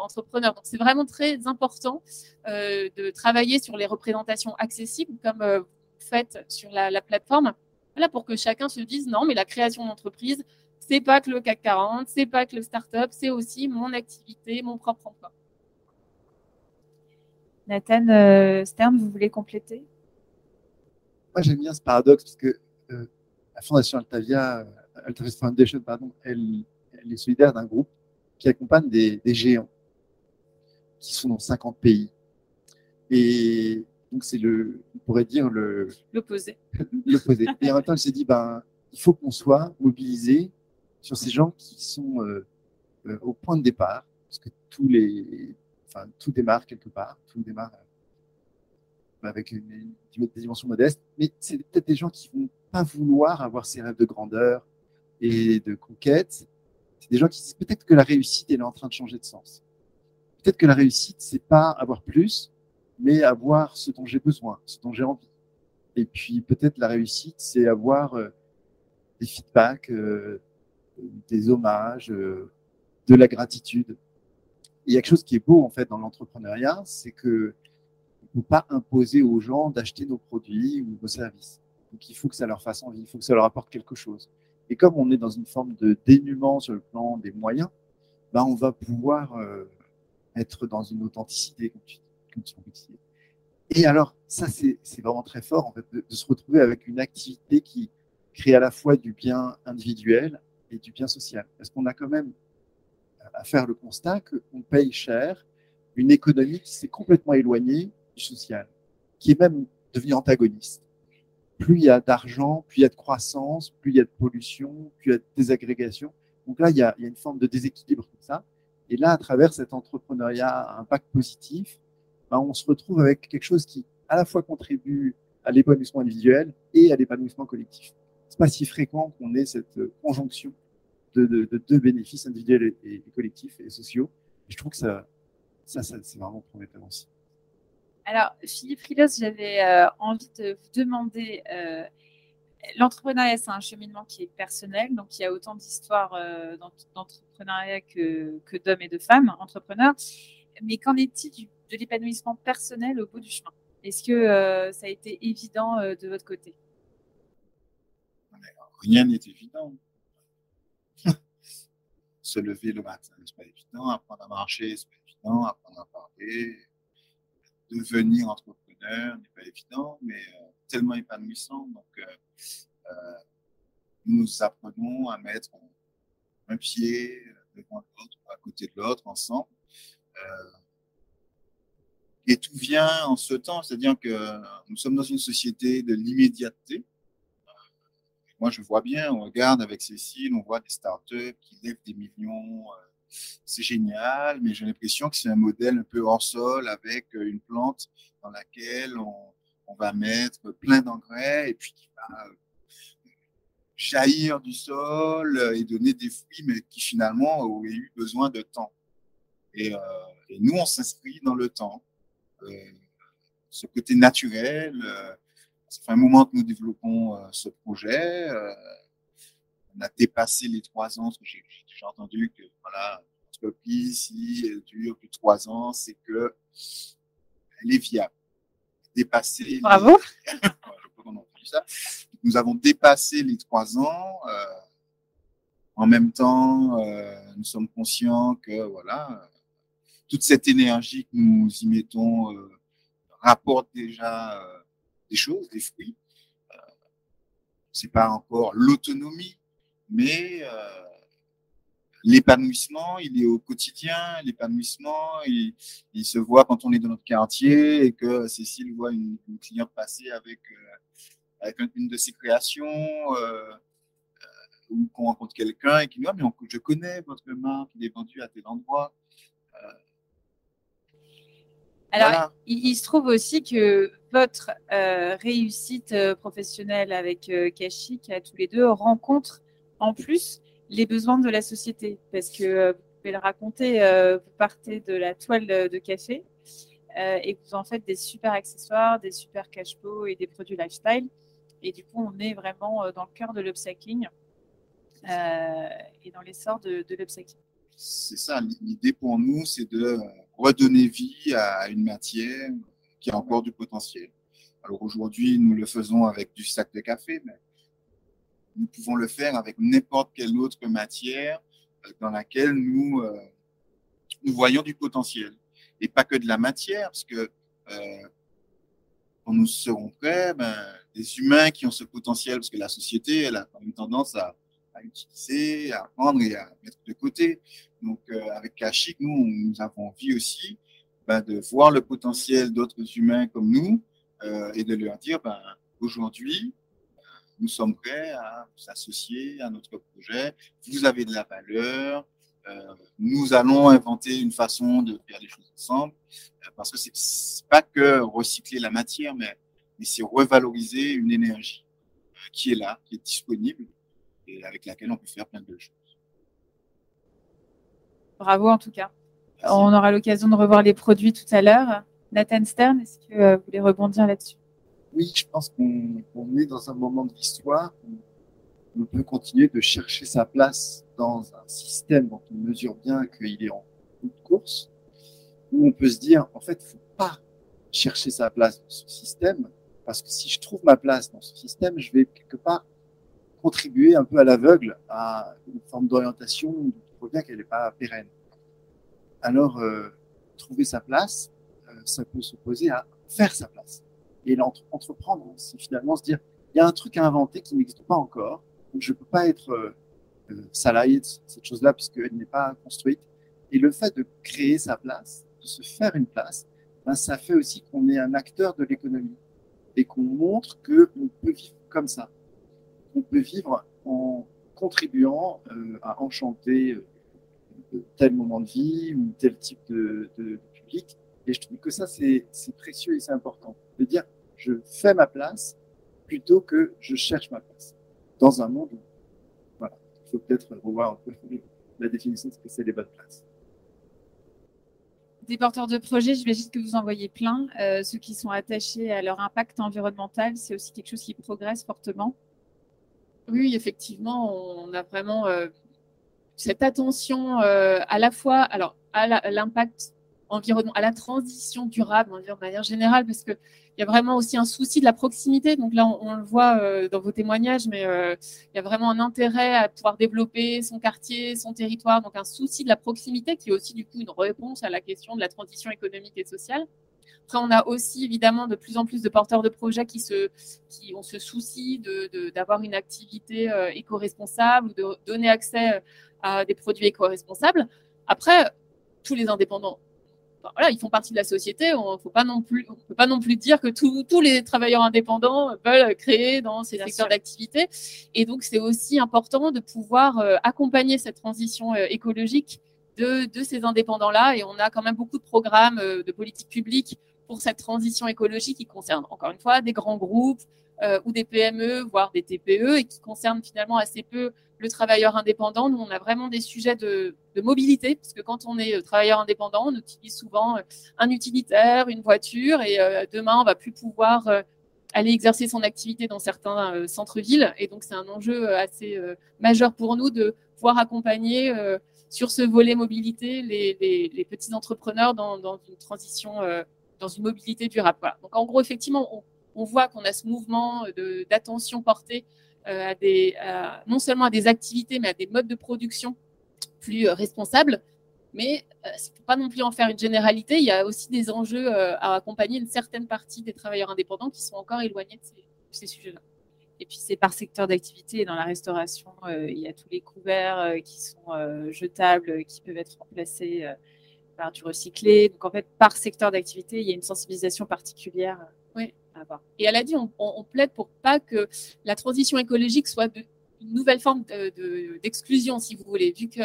entrepreneur. Donc, c'est vraiment très important de travailler sur les représentations accessibles, comme vous faites sur la plateforme. Voilà, pour que chacun se dise non, mais la création d'entreprise, c'est pas que le CAC 40, c'est pas que le start-up, c'est aussi mon activité, mon propre emploi. Nathan euh, Stern, vous voulez compléter? Moi, j'aime bien ce paradoxe parce que euh, la Fondation Altavia, euh, Altavia Foundation, pardon, elle, est solidaire d'un groupe qui accompagne des, des géants qui sont dans 50 pays. Et donc, c'est le, on pourrait dire le. L'opposé. [laughs] L'opposé. Et en même temps, s'est dit, ben, il faut qu'on soit mobilisé sur ces gens qui sont euh, euh, au point de départ, parce que tous les, enfin, tout démarre quelque part, tout démarre euh, avec une, une, dimension modeste, mais c'est peut-être des gens qui vont pas vouloir avoir ces rêves de grandeur et de conquête. C'est des gens qui disent peut-être que la réussite elle est en train de changer de sens. Peut-être que la réussite c'est pas avoir plus, mais avoir ce dont j'ai besoin, ce dont j'ai envie. Et puis peut-être la réussite, c'est avoir euh, des feedbacks, euh, des hommages, euh, de la gratitude. il y a quelque chose qui est beau en fait dans l'entrepreneuriat, c'est que ne peut pas imposer aux gens d'acheter nos produits ou nos services. Donc il faut que ça leur fasse envie, il faut que ça leur apporte quelque chose. Et comme on est dans une forme de dénuement sur le plan des moyens, ben on va pouvoir être dans une authenticité, comme et alors, ça, c'est vraiment très fort, de, se retrouver avec une activité qui crée à la fois du bien individuel et du bien social. Parce qu'on a quand même à faire le constat qu'on paye cher une économie qui s'est complètement éloignée du social, qui est même devenue antagoniste. Plus il y a d'argent, plus il y a de croissance, plus il y a de pollution, plus il y a de désagrégation. Donc là, il y a, il y a une forme de déséquilibre comme ça. Et là, à travers cet entrepreneuriat à impact positif, ben, on se retrouve avec quelque chose qui à la fois contribue à l'épanouissement individuel et à l'épanouissement collectif. C'est pas si fréquent qu'on ait cette euh, conjonction de, deux bénéfices individuels et, collectifs et sociaux. je trouve que ça, ça, c'est vraiment prometteur aussi. Alors, Philippe Rilos, j'avais euh, envie de vous demander, euh, l'entrepreneuriat, c'est un cheminement qui est personnel, donc il y a autant d'histoires d'entrepreneuriat que, que d'hommes et de femmes entrepreneurs. Mais qu'en est-il du de l'épanouissement personnel au bout du chemin. Est-ce que euh, ça a été évident euh, de votre côté? Rien n'est évident. [laughs] Se lever le matin, c'est pas évident. Apprendre à marcher, c'est pas évident. Apprendre à parler, devenir entrepreneur n'est pas évident, mais euh, tellement épanouissant. Donc, nous apprenons à mettre un pied devant l'autre, à côté de l'autre, ensemble. Et tout vient en ce temps, c'est-à-dire que nous sommes dans une société de l'immédiateté. Moi, je vois bien, on regarde avec Cécile, on voit des startups qui lèvent des millions. Euh, c'est génial, mais j'ai l'impression que c'est un modèle un peu hors sol avec une plante dans laquelle on, on va mettre plein d'engrais et puis qui va jaillir du sol et donner des fruits, mais qui finalement auraient eu besoin de temps. Et, euh, et nous, on s'inscrit dans le temps. Euh, ce côté naturel. ça fait un moment que nous développons ce projet. on a dépassé les trois ans, j'ai déjà entendu que voilà, l'entreprise, si elle dure plus de trois ans, c'est que elle est viable. Dépasser. Bravo. [laughs] ça. Nous avons dépassé les trois ans. Euh, en même temps, euh, nous sommes conscients que voilà, toute cette énergie que nous y mettons euh, rapporte déjà des choses, des fruits. c'est pas encore l'autonomie, mais l'épanouissement, il est au quotidien. L'épanouissement, il, se voit quand on est dans notre quartier et que Cécile voit une, cliente passer avec, euh, avec une de ses créations euh, euh ou qu'on rencontre quelqu'un et qui dit ah, mais je connais votre marque, il est vendu à tel endroit. Euh, Alors, il, il, se trouve aussi que votre réussite professionnelle avec Kashik, à tous les deux, rencontre en plus les besoins de la société. Parce que euh, vous pouvez le raconter, euh, vous partez de la toile de café euh, et vous en faites des super accessoires, des super cache-pots et des produits lifestyle. Et du coup, on est vraiment dans le cœur de l'upcycling et dans l'essor de, de l'upcycling. C'est ça, l'idée pour nous, c'est de redonner vie à une matière qui a encore du potentiel. Alors aujourd'hui, nous le faisons avec du sac de café, mais nous pouvons le faire avec n'importe quelle autre matière dans laquelle nous, euh, nous voyons du potentiel. Et pas que de la matière, parce que euh, quand nous serons prêts, ben, des humains qui ont ce potentiel, parce que la société, elle a même tendance à utiliser, à prendre et à mettre de côté. Donc, euh, avec Kashik, nous, nous avons envie aussi ben, de voir le potentiel d'autres humains comme nous euh, et de leur dire, ben, aujourd'hui, nous sommes prêts à vous associer à notre projet. Vous avez de la valeur. Euh, nous allons inventer une façon de faire les choses ensemble parce que c'est pas que recycler la matière, mais, c'est revaloriser une énergie qui est là, qui est disponible et avec laquelle on peut faire plein de choses. Bravo en tout cas. On aura l'occasion de revoir les produits tout à l'heure. Nathan Stern, est-ce que vous voulez rebondir là-dessus? Oui, je pense qu'on est dans un moment de l'histoire où on peut continuer de chercher sa place dans un système dont on mesure bien qu'il est en de course, où on peut se dire, en fait, il ne faut pas chercher sa place dans ce système, parce que si je trouve ma place dans ce système, je vais quelque part contribuer un peu à l'aveugle à une forme d'orientation voit bien qu'elle n'est pas pérenne. Alors, euh, trouver sa place, euh, ça peut s'opposer à faire sa place et l'entreprendre, c'est finalement se dire, il y a un truc à inventer qui n'existe pas encore, donc je ne peux pas être euh, salarié cette chose-là puisqu'elle n'est pas construite. Et le fait de créer sa place, de se faire une place, ben, ça fait aussi qu'on est un acteur de l'économie et qu'on montre qu'on peut vivre comme ça. On peut vivre en contribuant à enchanter tel moment de vie ou tel type de, de, de public. Et je trouve que ça, c'est précieux et c'est important de dire je fais ma place plutôt que je cherche ma place dans un monde où voilà, il faut peut-être revoir un peu [laughs] la définition de ce que c'est les bonnes places. Des porteurs de projets, j'imagine que vous en voyez plein. Euh, ceux qui sont attachés à leur impact environnemental, c'est aussi quelque chose qui progresse fortement. Oui, effectivement, on a vraiment euh, cette attention euh, à la fois à l'impact environnement, à la transition durable de manière générale, parce qu'il y a vraiment aussi un souci de la proximité. Donc là, on, le voit euh, dans vos témoignages, mais euh, il y a vraiment un intérêt à pouvoir développer son quartier, son territoire, donc un souci de la proximité qui est aussi du coup une réponse à la question de la transition économique et sociale. Après, on a aussi évidemment de plus en plus de porteurs de projets qui, se, qui ont ce souci d'avoir de, une activité euh, éco-responsable ou de donner accès à des produits éco-responsables. Après, tous les indépendants voilà, ils font partie de la société. On on peut pas non plus dire que tous les travailleurs indépendants veulent créer dans ces secteurs d'activité. Et donc, c'est aussi important de pouvoir euh, accompagner cette transition euh, écologique de, de ces indépendants-là. Et on a quand même beaucoup de programmes euh, de politique publique pour cette transition écologique qui concerne, encore une fois, des grands groupes euh, ou des PME, voire des TPE, et qui concerne finalement assez peu le travailleur indépendant. Nous, on a vraiment des sujets de, mobilité, parce que quand on est travailleur indépendant, on utilise souvent un utilitaire, une voiture, et demain, on va plus pouvoir aller exercer son activité dans certains euh, centres-villes. Et donc, c'est un enjeu euh, assez euh, majeur pour nous de pouvoir accompagner sur ce volet mobilité les, petits entrepreneurs dans, une transition, dans une mobilité durable. Donc, en gros, effectivement, on, voit qu'on a ce mouvement d'attention portée à des, non seulement à des activités, mais à des modes de production plus responsables. Mais il euh, ne faut pas non plus en faire une généralité. Il y a aussi des enjeux euh, à accompagner une certaine partie des travailleurs indépendants qui sont encore éloignés de ces, sujets-là. Et puis c'est par secteur d'activité. Dans la restauration, euh, il y a tous les couverts qui sont jetables, qui peuvent être remplacés par du recyclé. Donc en fait, par secteur d'activité, il y a une sensibilisation particulière à avoir. Et elle a dit, on, on plaide pour pas que la transition écologique soit de, une nouvelle forme d'exclusion, si vous voulez. Vu qu'on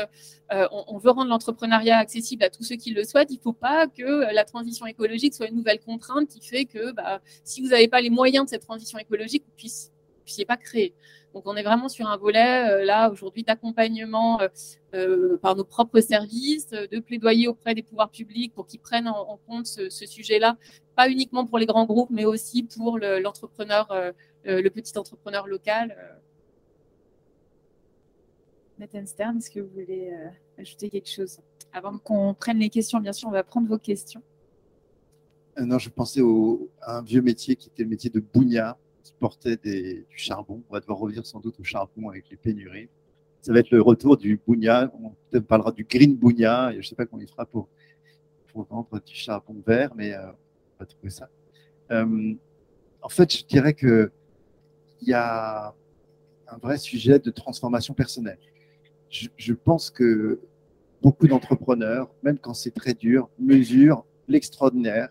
euh, on veut rendre l'entrepreneuriat accessible à tous ceux qui le souhaitent, il ne faut pas que la transition écologique soit une nouvelle contrainte qui fait que bah, si vous n'avez pas les moyens de cette transition écologique, vous ne puissiez pas créer. Donc, on est vraiment sur un volet, euh, là, aujourd'hui, d'accompagnement euh, par nos propres services, de plaidoyer auprès des pouvoirs publics pour qu'ils prennent en, compte ce, ce sujet-là, pas uniquement pour les grands groupes, mais aussi pour l'entrepreneur, le, petit entrepreneur local. Nathan Stern, est-ce que vous voulez euh, ajouter quelque chose? Avant qu'on prenne les questions, bien sûr, on va prendre vos questions. Euh, non, je pensais au, à un vieux métier qui était le métier de bougnat, qui portait du charbon. On va devoir revenir sans doute au charbon avec les pénuries. Ça va être le retour du bougnat. On parlera du green bougnat. je ne sais pas comment il fera pour, vendre du charbon vert, mais euh, on va trouver ça. en fait, je dirais qu'il y a un vrai sujet de transformation personnelle je, pense que beaucoup d'entrepreneurs, même quand c'est très dur, mesurent l'extraordinaire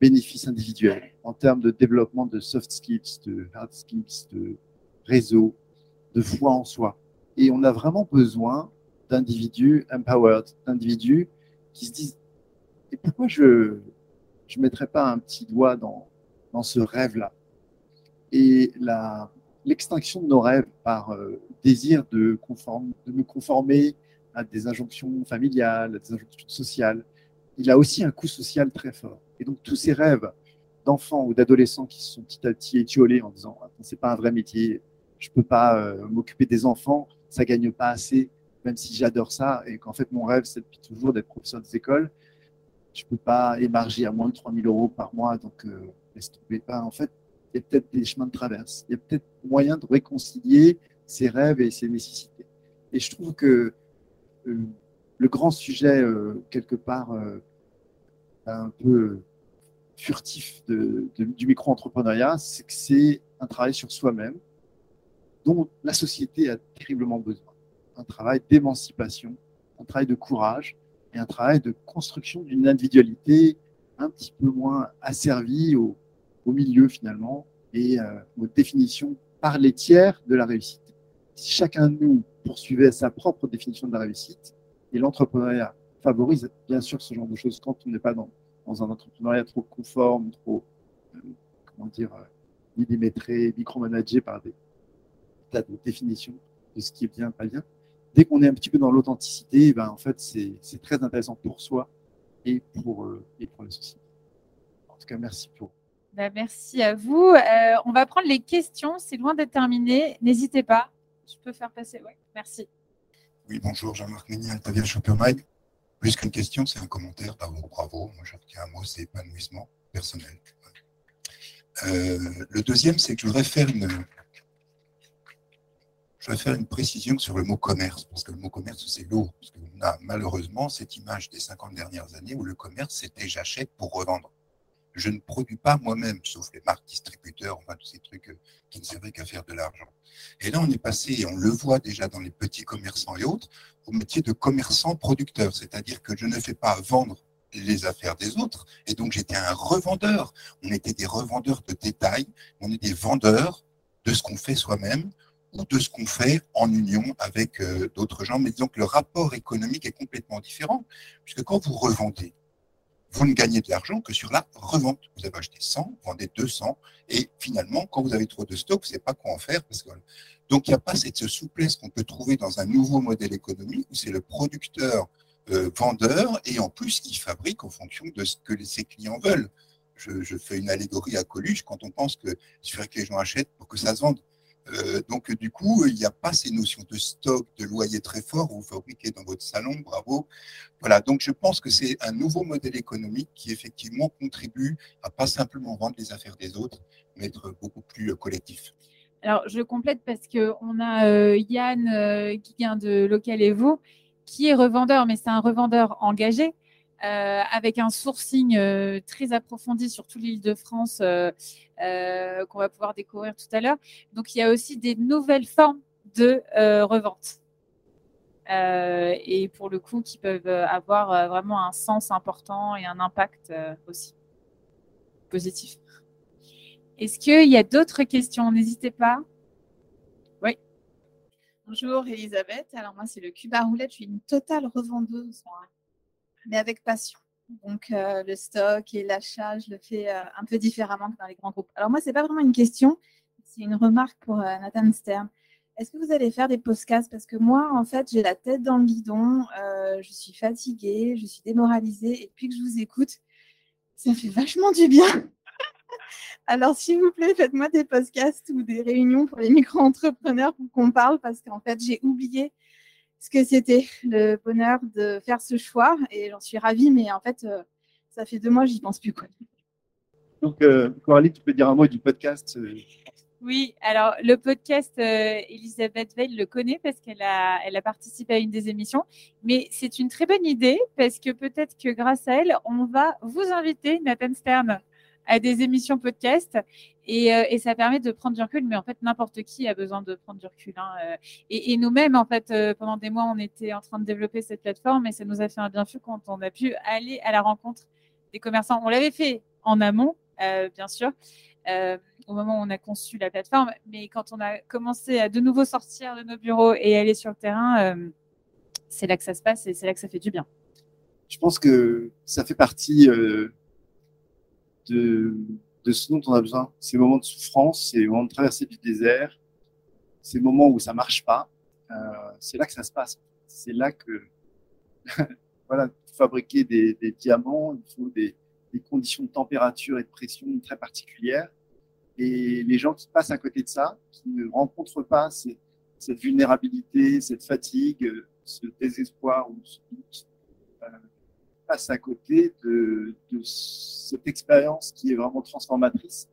bénéfice individuel en termes de développement de soft skills, de hard skills, de réseau, de foi en soi. Et on a vraiment besoin d'individus empowered, d'individus qui se disent et pourquoi je ne mettrais pas un petit doigt dans, dans ce rêve-là? Et l'extinction de nos rêves par euh, désir de, de me conformer à des injonctions familiales, à des injonctions sociales, il a aussi un coût social très fort. Et donc tous ces rêves d'enfants ou d'adolescents qui se sont petit à petit étiolés en disant c'est pas un vrai métier, je peux pas euh, m'occuper des enfants, ça gagne pas assez, même si j'adore ça et qu'en fait mon rêve c'est depuis toujours d'être professeur des écoles, je peux pas émarger à moins de 3000 euros par mois, donc euh, laisse tomber pas. En fait, il y a peut-être des chemins de traverse. Il y a peut-être moyen de réconcilier ses rêves et ses nécessités. Et je trouve que euh, le grand sujet, euh, quelque part, un peu furtif du micro-entrepreneuriat, c'est que c'est un travail sur soi-même dont la société a terriblement besoin. Un travail d'émancipation, un travail de courage et un travail de construction d'une individualité un petit peu moins asservie au, milieu finalement et euh, aux définitions par les tiers de la réussite. Si chacun de nous poursuivait sa propre définition de la réussite, et l'entrepreneuriat favorise bien sûr ce genre de choses quand on n'est pas dans, dans, un entrepreneuriat trop conforme, trop, euh, comment dire, euh, millimétré, micromanagé par des tas de définitions de ce qui est bien, pas bien. Dès qu'on est un petit peu dans l'authenticité, ben, en fait, c'est très intéressant pour soi et pour, et pour la société. En tout cas, merci pour bah, merci à vous. Euh, on va prendre les questions. C'est loin d'être terminé. N'hésitez pas. Je peux faire passer. Oui, merci. Oui, bonjour, Jean-Marc Ménier, Altavia Shoppermine. Plus qu'une question, c'est un commentaire. Bravo, bravo. Moi, je retiens un mot, c'est épanouissement personnel. Euh, le deuxième, c'est que je voudrais faire une, je voudrais faire une précision sur le mot commerce, parce que le mot commerce, c'est lourd. Parce qu'on a malheureusement cette image des 50 dernières années où le commerce, c'était j'achète pour revendre je ne produis pas moi-même, sauf les marques distributeurs, enfin tous ces trucs euh, qui ne servaient qu'à faire de l'argent. Et là, on est passé, et on le voit déjà dans les petits commerçants et autres, au métier de commerçant-producteur, c'est-à-dire que je ne fais pas vendre les affaires des autres, et donc j'étais un revendeur. On était des revendeurs de détail, on est des vendeurs de ce qu'on fait soi-même ou de ce qu'on fait en union avec euh, d'autres gens. Mais donc le rapport économique est complètement différent, puisque quand vous revendez, vous ne gagnez de l'argent que sur la revente. Vous avez acheté 100, vous vendez 200, et finalement, quand vous avez trop de stock, vous ne savez pas quoi en faire. Parce que, donc, il n'y a pas cette souplesse qu'on peut trouver dans un nouveau modèle économique où c'est le producteur euh, et en plus il fabrique en fonction de ce que ses clients veulent. Je, je fais une allégorie à Coluche quand on pense que il que les gens achètent pour que ça se vende. Euh, donc, du coup, il n'y a pas ces notions de stock, de loyer très fort, vous fabriquez dans votre salon, bravo. Voilà, donc je pense que c'est un nouveau modèle économique qui effectivement contribue à pas simplement vendre les affaires des autres, mais être beaucoup plus euh, collectif. Alors, je complète parce qu'on a euh, Yann qui vient de Local Evo, qui est revendeur, mais c'est un revendeur engagé. Euh, avec un sourcing euh, très approfondi sur toute l'île de France euh, qu'on va pouvoir découvrir tout à l'heure. Donc, il y a aussi des nouvelles formes de revente. et pour le coup, qui peuvent avoir vraiment un sens important et un impact aussi positif. Est-ce qu'il y a d'autres questions? N'hésitez pas. Oui. Bonjour Elisabeth. Alors moi, c'est le Cuba Roulette. Je suis une totale revendeuse mais avec passion. Donc, euh, le stock et l'achat, je le fais euh, un peu différemment que dans les grands groupes. Alors, moi, ce n'est pas vraiment une question, c'est une remarque pour euh, Nathan Stern. Est-ce que vous allez faire des podcasts? Parce que moi, en fait, j'ai la tête dans le guidon, je suis fatiguée, je suis démoralisée, et depuis que je vous écoute, ça fait vachement du bien. [laughs] Alors, s'il vous plaît, faites-moi des podcasts ou des réunions pour les micro-entrepreneurs pour qu'on parle, parce qu'en fait, j'ai oublié ce que c'était le bonheur de faire ce choix et j'en suis ravie, mais en fait, euh, ça fait deux mois, j'y pense plus. Quoi. Donc, euh, Coralie, tu peux dire un mot du podcast euh? Oui, alors le podcast, Elisabeth Veil le connaît parce qu'elle a, elle a participé à une des émissions, mais c'est une très bonne idée parce que peut-être que grâce à elle, on va vous inviter, Nathan Stern, à des émissions podcast et, euh, et, ça permet de prendre du recul. Mais en fait, n'importe qui a besoin de prendre du recul. Hein. Euh. Et, et nous-mêmes, en fait, euh, pendant des mois, on était en train de développer cette plateforme et ça nous a fait un bien fou quand on a pu aller à la rencontre des commerçants. On l'avait fait en amont, bien sûr. au moment où on a conçu la plateforme, mais quand on a commencé à de nouveau sortir de nos bureaux et aller sur le terrain, c'est là que ça se passe et c'est là que ça fait du bien. Je pense que ça fait partie de, ce dont on a besoin. Ces moments de souffrance, ces moments de traversée du désert, ces moments où ça marche pas, euh, c'est là que ça se passe. C'est là que, [laughs] voilà, fabriquer des, diamants, il faut des, conditions de température et de pression très particulières. Et les gens qui passent à côté de ça, qui ne rencontrent pas cette vulnérabilité, cette fatigue, ce désespoir ou ce doute, euh, passe à côté de, cette expérience qui est vraiment transformatrice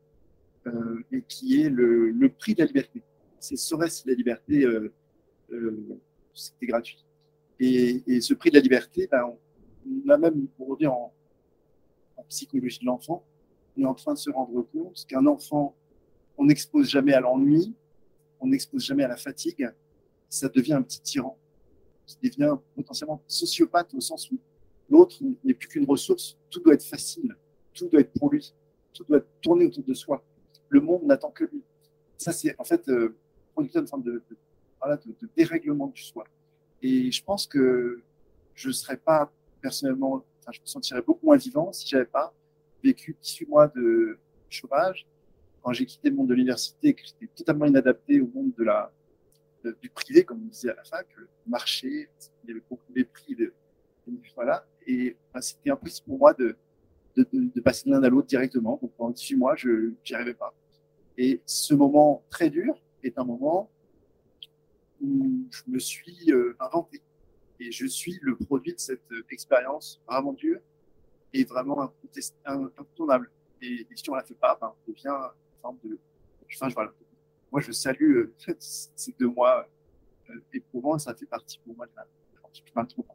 euh, et qui est le, prix de la liberté. C'est serait-ce la liberté, euh, euh, c'était gratuit. Et, ce prix de la liberté, ben, on, même, pour dire en, en psychologie de l'enfant, on est en train de se rendre compte qu'un enfant, on n'expose jamais à l'ennui, on n'expose jamais à la fatigue, ça devient un petit tyran qui devient potentiellement sociopathe au sens où L'autre n'est plus qu'une ressource. Tout doit être facile. Tout doit être pour lui. Tout doit être tourné autour de soi. Le monde n'attend que lui. Ça, c'est en fait euh, une forme de, de, voilà, de, dérèglement du soi. Et je pense que je ne serais pas personnellement, enfin, je me sentirais beaucoup moins vivant si j'avais pas vécu 18 mois de chômage. Quand j'ai quitté le monde de l'université, que j'étais totalement inadapté au monde de la, du privé, comme on disait à la fac, le marché, il y avait beaucoup de mépris. De, voilà. Et ben, c'était impossible pour moi de, de, de, de passer de l'un à l'autre directement. Donc pendant 18 mois, je n'y arrivais pas. Et ce moment très dur est un moment où je me suis euh, inventé. Et je suis le produit de cette expérience vraiment dure et vraiment incontournable. Et, et si on la fait pas, ben, on devient une forme de. Enfin, voilà. Moi, je salue euh, [laughs] ces deux mois euh, éprouvants. Ça fait partie pour moi de la. Je trop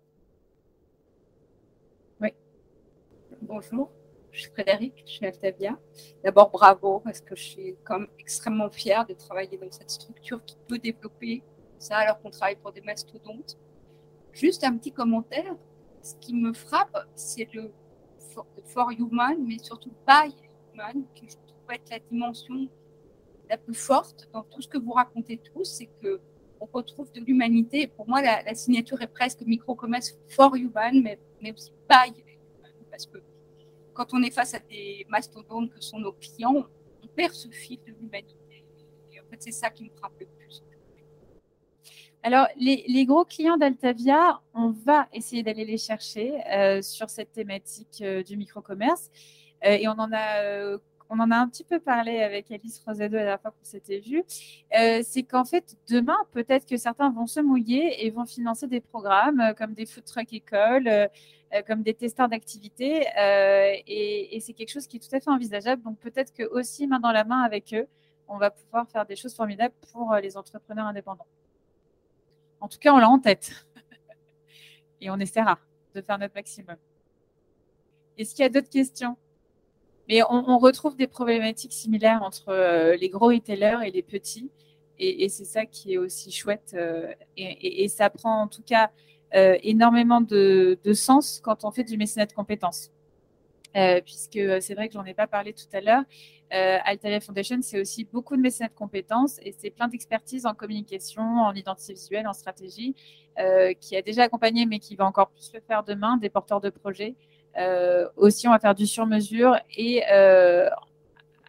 bonjour. Je suis Frédéric, je suis Altavia. D'abord, bravo, parce que je suis comme extrêmement fière de travailler dans cette structure qui peut développer ça alors qu'on travaille pour des mastodontes. Juste un petit commentaire. Ce qui me frappe, c'est le for, human, mais surtout by human, qui je trouve être la dimension la plus forte dans tout ce que vous racontez tous, c'est que on retrouve de l'humanité. Pour moi, la, signature est presque micro-commerce for human, mais, mais aussi by parce que quand on est face à des mastodontes que sont nos clients, on perd ce fil de l'humanité. Et en fait, c'est ça qui me frappe le plus. Alors, les, gros clients d'Altavia, on va essayer d'aller les chercher euh, sur cette thématique euh, du micro-commerce. Euh, et on en a on en a un petit peu parlé avec Alice Rosedo la dernière fois qu'on s'était vu, c'est qu'en fait, demain, peut-être que certains vont se mouiller et vont financer des programmes comme des food truck écoles, comme des testeurs d'activités. et, et c'est quelque chose qui est tout à fait envisageable. Donc peut-être que aussi, main dans la main avec eux, on va pouvoir faire des choses formidables pour les entrepreneurs indépendants. En tout cas, on l'a en tête. [laughs] Et on essaiera de faire notre maximum. Est-ce qu'il y a d'autres questions? Mais on, retrouve des problématiques similaires entre euh, les gros retailers et les petits. Et, c'est ça qui est aussi chouette. Euh, et, ça prend en tout cas euh, énormément de, sens quand on fait du mécénat de compétences. puisque c'est vrai que j'en ai pas parlé tout à l'heure. Euh, Altavia Foundation, c'est aussi beaucoup de mécénat de compétences et c'est plein d'expertise en communication, en identité visuelle, en stratégie, euh, qui a déjà accompagné, mais qui va encore plus le faire demain, des porteurs de projets. Euh, aussi, on va faire du sur-mesure et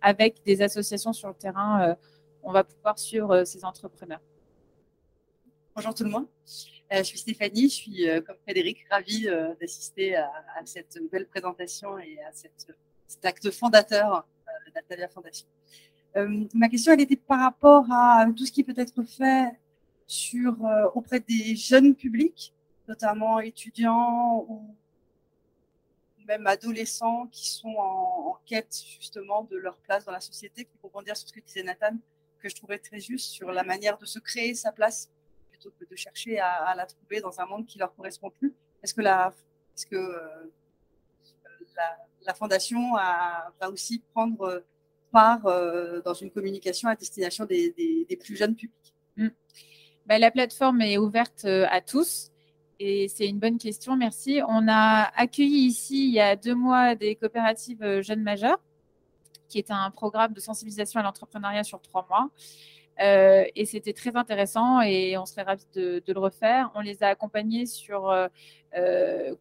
avec des associations sur le terrain, on va pouvoir suivre ces entrepreneurs. Bonjour tout le monde. je suis Stéphanie, je suis comme Frédéric ravie d'assister à, cette belle présentation et à cet acte fondateur Natalia Fondation. Euh, ma question, elle était par rapport à tout ce qui peut être fait euh, auprès des jeunes publics, notamment étudiants ou même adolescents qui sont en, quête justement de leur place dans la société, vont dire sur ce que disait Nathan, que je trouvais très juste sur la manière de se créer sa place plutôt que de chercher à, la trouver dans un monde qui leur correspond plus. Est-ce que la, est-ce que euh, la, fondation va aussi prendre part euh, dans une communication à destination des, plus jeunes publics? Bah, La plateforme est ouverte euh, à tous. Et c'est une bonne question, merci. On a accueilli ici, il y a deux mois, des coopératives euh, jeunes majeurs, qui est un programme de sensibilisation à l'entrepreneuriat sur trois mois. Et c'était très intéressant et on serait ravis de, le refaire. On les a accompagnés sur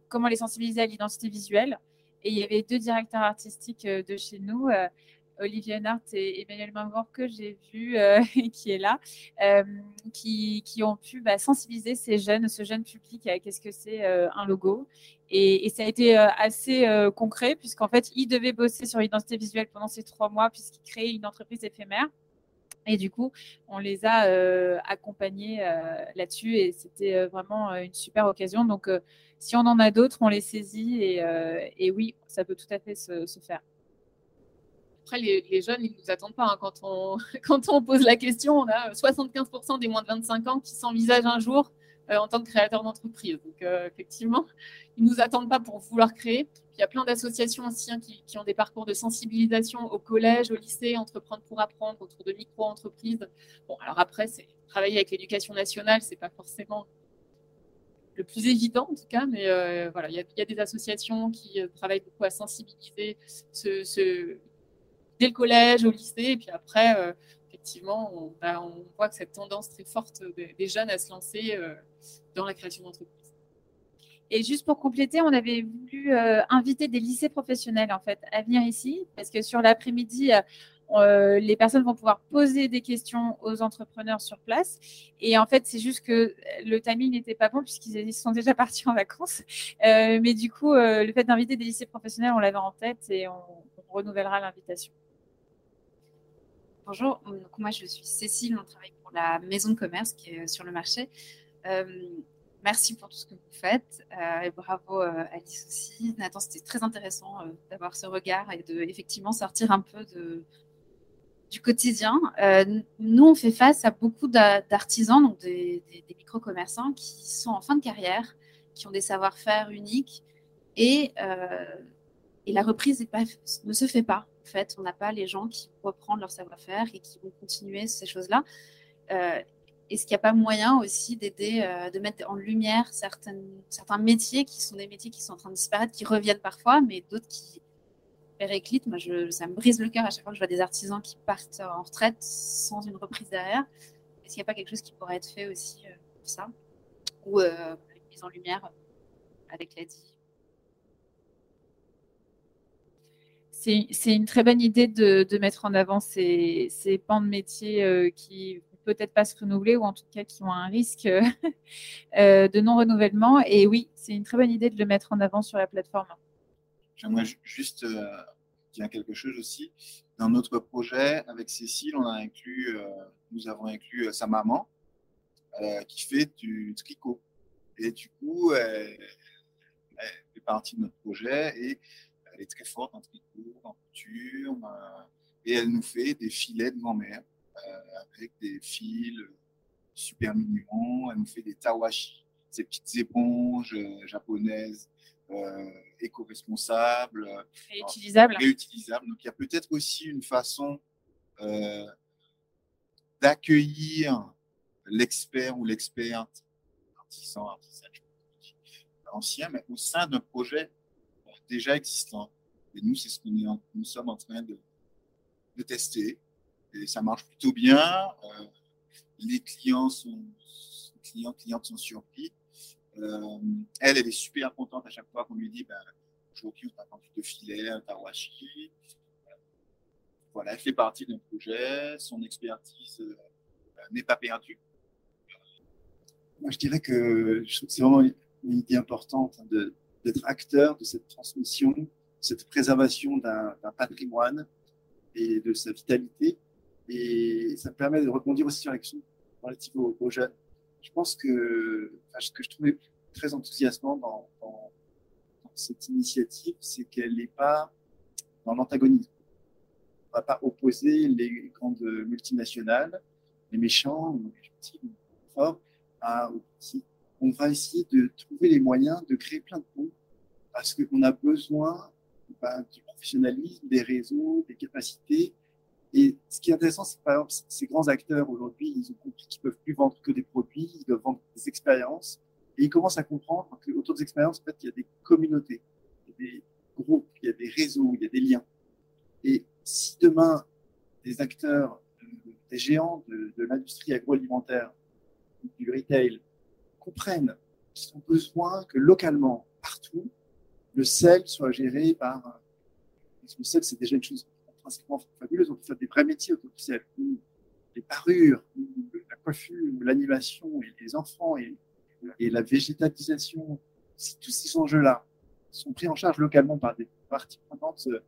comment les sensibiliser à l'identité visuelle. Et il y avait deux directeurs artistiques euh, de chez nous, euh, Olivier Nart et Emmanuel Mangor, que j'ai vu euh, [laughs] qui est là, qui, ont pu bah, sensibiliser ces jeunes, ce jeune public à qu'est-ce que c'est un logo. Et, ça a été assez concret, puisqu'en fait, ils devaient bosser sur l'identité visuelle pendant ces trois mois, puisqu'ils créaient une entreprise éphémère. Et du coup, on les a accompagnés là-dessus et c'était vraiment une super occasion. Donc, si on en a d'autres, on les saisit et, euh, oui, ça peut tout à fait se, faire. Après, les, jeunes, ils ne nous attendent pas. Hein. Quand, on, [laughs] quand on pose la question, on a 75% des moins de 25 ans qui s'envisagent un jour euh, en tant que créateur d'entreprise. Donc, euh, effectivement, ils nous attendent pas pour vouloir créer. il y a plein d'associations aussi hein, qui, ont des parcours de sensibilisation au collège, au lycée, entreprendre pour apprendre, autour de micro-entreprises. Bon, alors après, c'est travailler avec l'éducation nationale, c'est pas forcément le plus évident en tout cas, mais euh, voilà, il y, a des associations qui euh, travaillent beaucoup à sensibiliser dès le collège, au lycée, et puis après, euh, effectivement, on, on, voit que cette tendance très forte des, jeunes à se lancer dans la création d'entreprises. Et juste pour compléter, on avait voulu inviter des lycées professionnels à venir ici, parce que sur l'après-midi, euh, les personnes vont pouvoir poser des questions aux entrepreneurs sur place. Et en fait, c'est juste que le timing n'était pas bon puisqu'ils sont déjà [laughs] partis en vacances. Euh, mais du coup, euh, le fait d'inviter des lycées professionnels, on l'avait en tête et on, renouvellera l'invitation. Bonjour, moi je suis Cécile, on travaille pour la maison de commerce qui est sur le marché. Merci pour tout ce que vous faites et bravo Alice aussi. Nathan, c'était très intéressant d'avoir ce regard et de effectivement sortir un peu de, du quotidien. Euh, nous, on fait face à beaucoup d'artisans, donc des, micro-commerçants qui sont en fin de carrière, qui ont des savoir-faire uniques et, euh, et la reprise ne se fait pas. En fait, on n'a pas les gens qui reprennent leur savoir-faire et qui vont continuer ces choses-là. Euh, est-ce qu'il n'y a pas moyen aussi d'aider, de mettre en lumière certains métiers qui sont des métiers qui sont en train de disparaître, qui reviennent parfois, mais d'autres qui, périclite. Moi, ça me brise le cœur à chaque fois que je vois des artisans qui partent en retraite sans une reprise derrière. Est-ce qu'il n'y a pas quelque chose qui pourrait être fait aussi euh, pour ça? Ou euh, mise en lumière avec l'ADI c'est une très bonne idée de, mettre en avant ces, ces pans de métier euh, qui peut-être pas se renouveler ou en tout cas qui ont un risque euh, [laughs] euh, de non-renouvellement. Et oui, c'est une très bonne idée de le mettre en avant sur la plateforme. J'aimerais juste dire quelque chose aussi. Dans notre projet, avec Cécile, on a inclus, nous avons inclus sa maman qui fait du tricot. Et du coup, elle, fait partie de notre projet et elle est très forte en tricot, en couture, et elle nous fait des filets de grand-mère euh, avec des fils super mignons. Elle nous fait des tawashi, ces petites éponges euh, japonaises euh, éco-responsables. Réutilisables. Réutilisables. Donc il y a peut-être aussi une façon d'accueillir l'expert ou l'experte, artisan, artisan, ancien, mais au sein d'un projet déjà existant. Et nous, c'est ce que nous, sommes en train de, de, tester. Et ça marche plutôt bien. Euh, les clients sont, clients, clientes sont surpris. Euh, elle, elle est super contente à chaque fois qu'on lui dit, ben, aujourd'hui, on a vendu de filet, un tawashi. Voilà, elle fait partie d'un projet. Son expertise euh, n'est pas perdue. Moi, je dirais que c'est vraiment une idée importante d'être acteur de cette transmission, cette préservation d'un patrimoine et de sa vitalité. Et ça me permet de rebondir aussi sur l'action relative aux, aux, jeunes. Je pense que ce que je trouvais très enthousiasmant dans, cette initiative, c'est qu'elle n'est pas dans l'antagonisme. On ne va pas opposer les grandes multinationales, les méchants, les gentils, les forts, à, on va essayer de trouver les moyens de créer plein de ponts parce qu'on a besoin bah, du professionnalisme, des réseaux, des capacités. Et ce qui est intéressant, c'est par exemple ces grands acteurs aujourd'hui, ils ont compris qu'ils peuvent plus vendre que des produits, ils doivent vendre des expériences. Et ils commencent à comprendre qu'autour des expériences, en fait, il y a des communautés, il y a des groupes, il y a des réseaux, il y a des liens. Et si demain, des acteurs, des géants de, l'industrie agroalimentaire, du retail, comprennent qu'ils ont besoin que localement, partout, le sel soit géré par. le sel, c'est déjà une chose intrinsèquement fabuleuse. On peut faire des vrais métiers autour du sel. Les parures, la coiffure, l'animation, et les enfants, et, la végétalisation. Si tous ces enjeux-là sont pris en charge localement par des parties prenantes euh,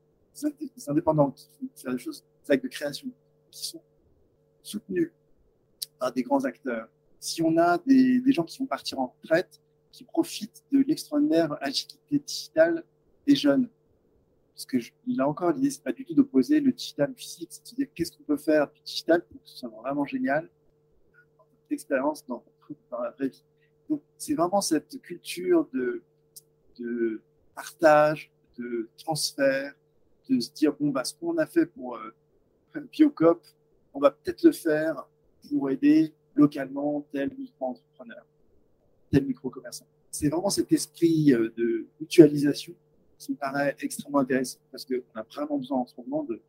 des indépendants qui font des choses, des actes de création, qui sont soutenus par des grands acteurs, si on a des, gens qui vont partir en retraite, qui profitent de l'extraordinaire agilité digitale des jeunes. Parce que là encore, l'idée, c'est pas du tout d'opposer le digital au physique, c'est de dire qu'est-ce qu'on peut faire du digital pour que ce soit vraiment génial, dans, [laughs] dans la vraie vie. Donc, c'est vraiment cette culture de, de partage, de transfert, de se dire, bon, bah, ce qu'on a fait pour euh, [laughs] Biocop, on va peut-être le faire pour aider localement tel micro-entrepreneur, tel micro-commerçant. C'est vraiment cet esprit euh, de mutualisation qui me paraît extrêmement intéressant parce qu'on a vraiment besoin en ce moment de,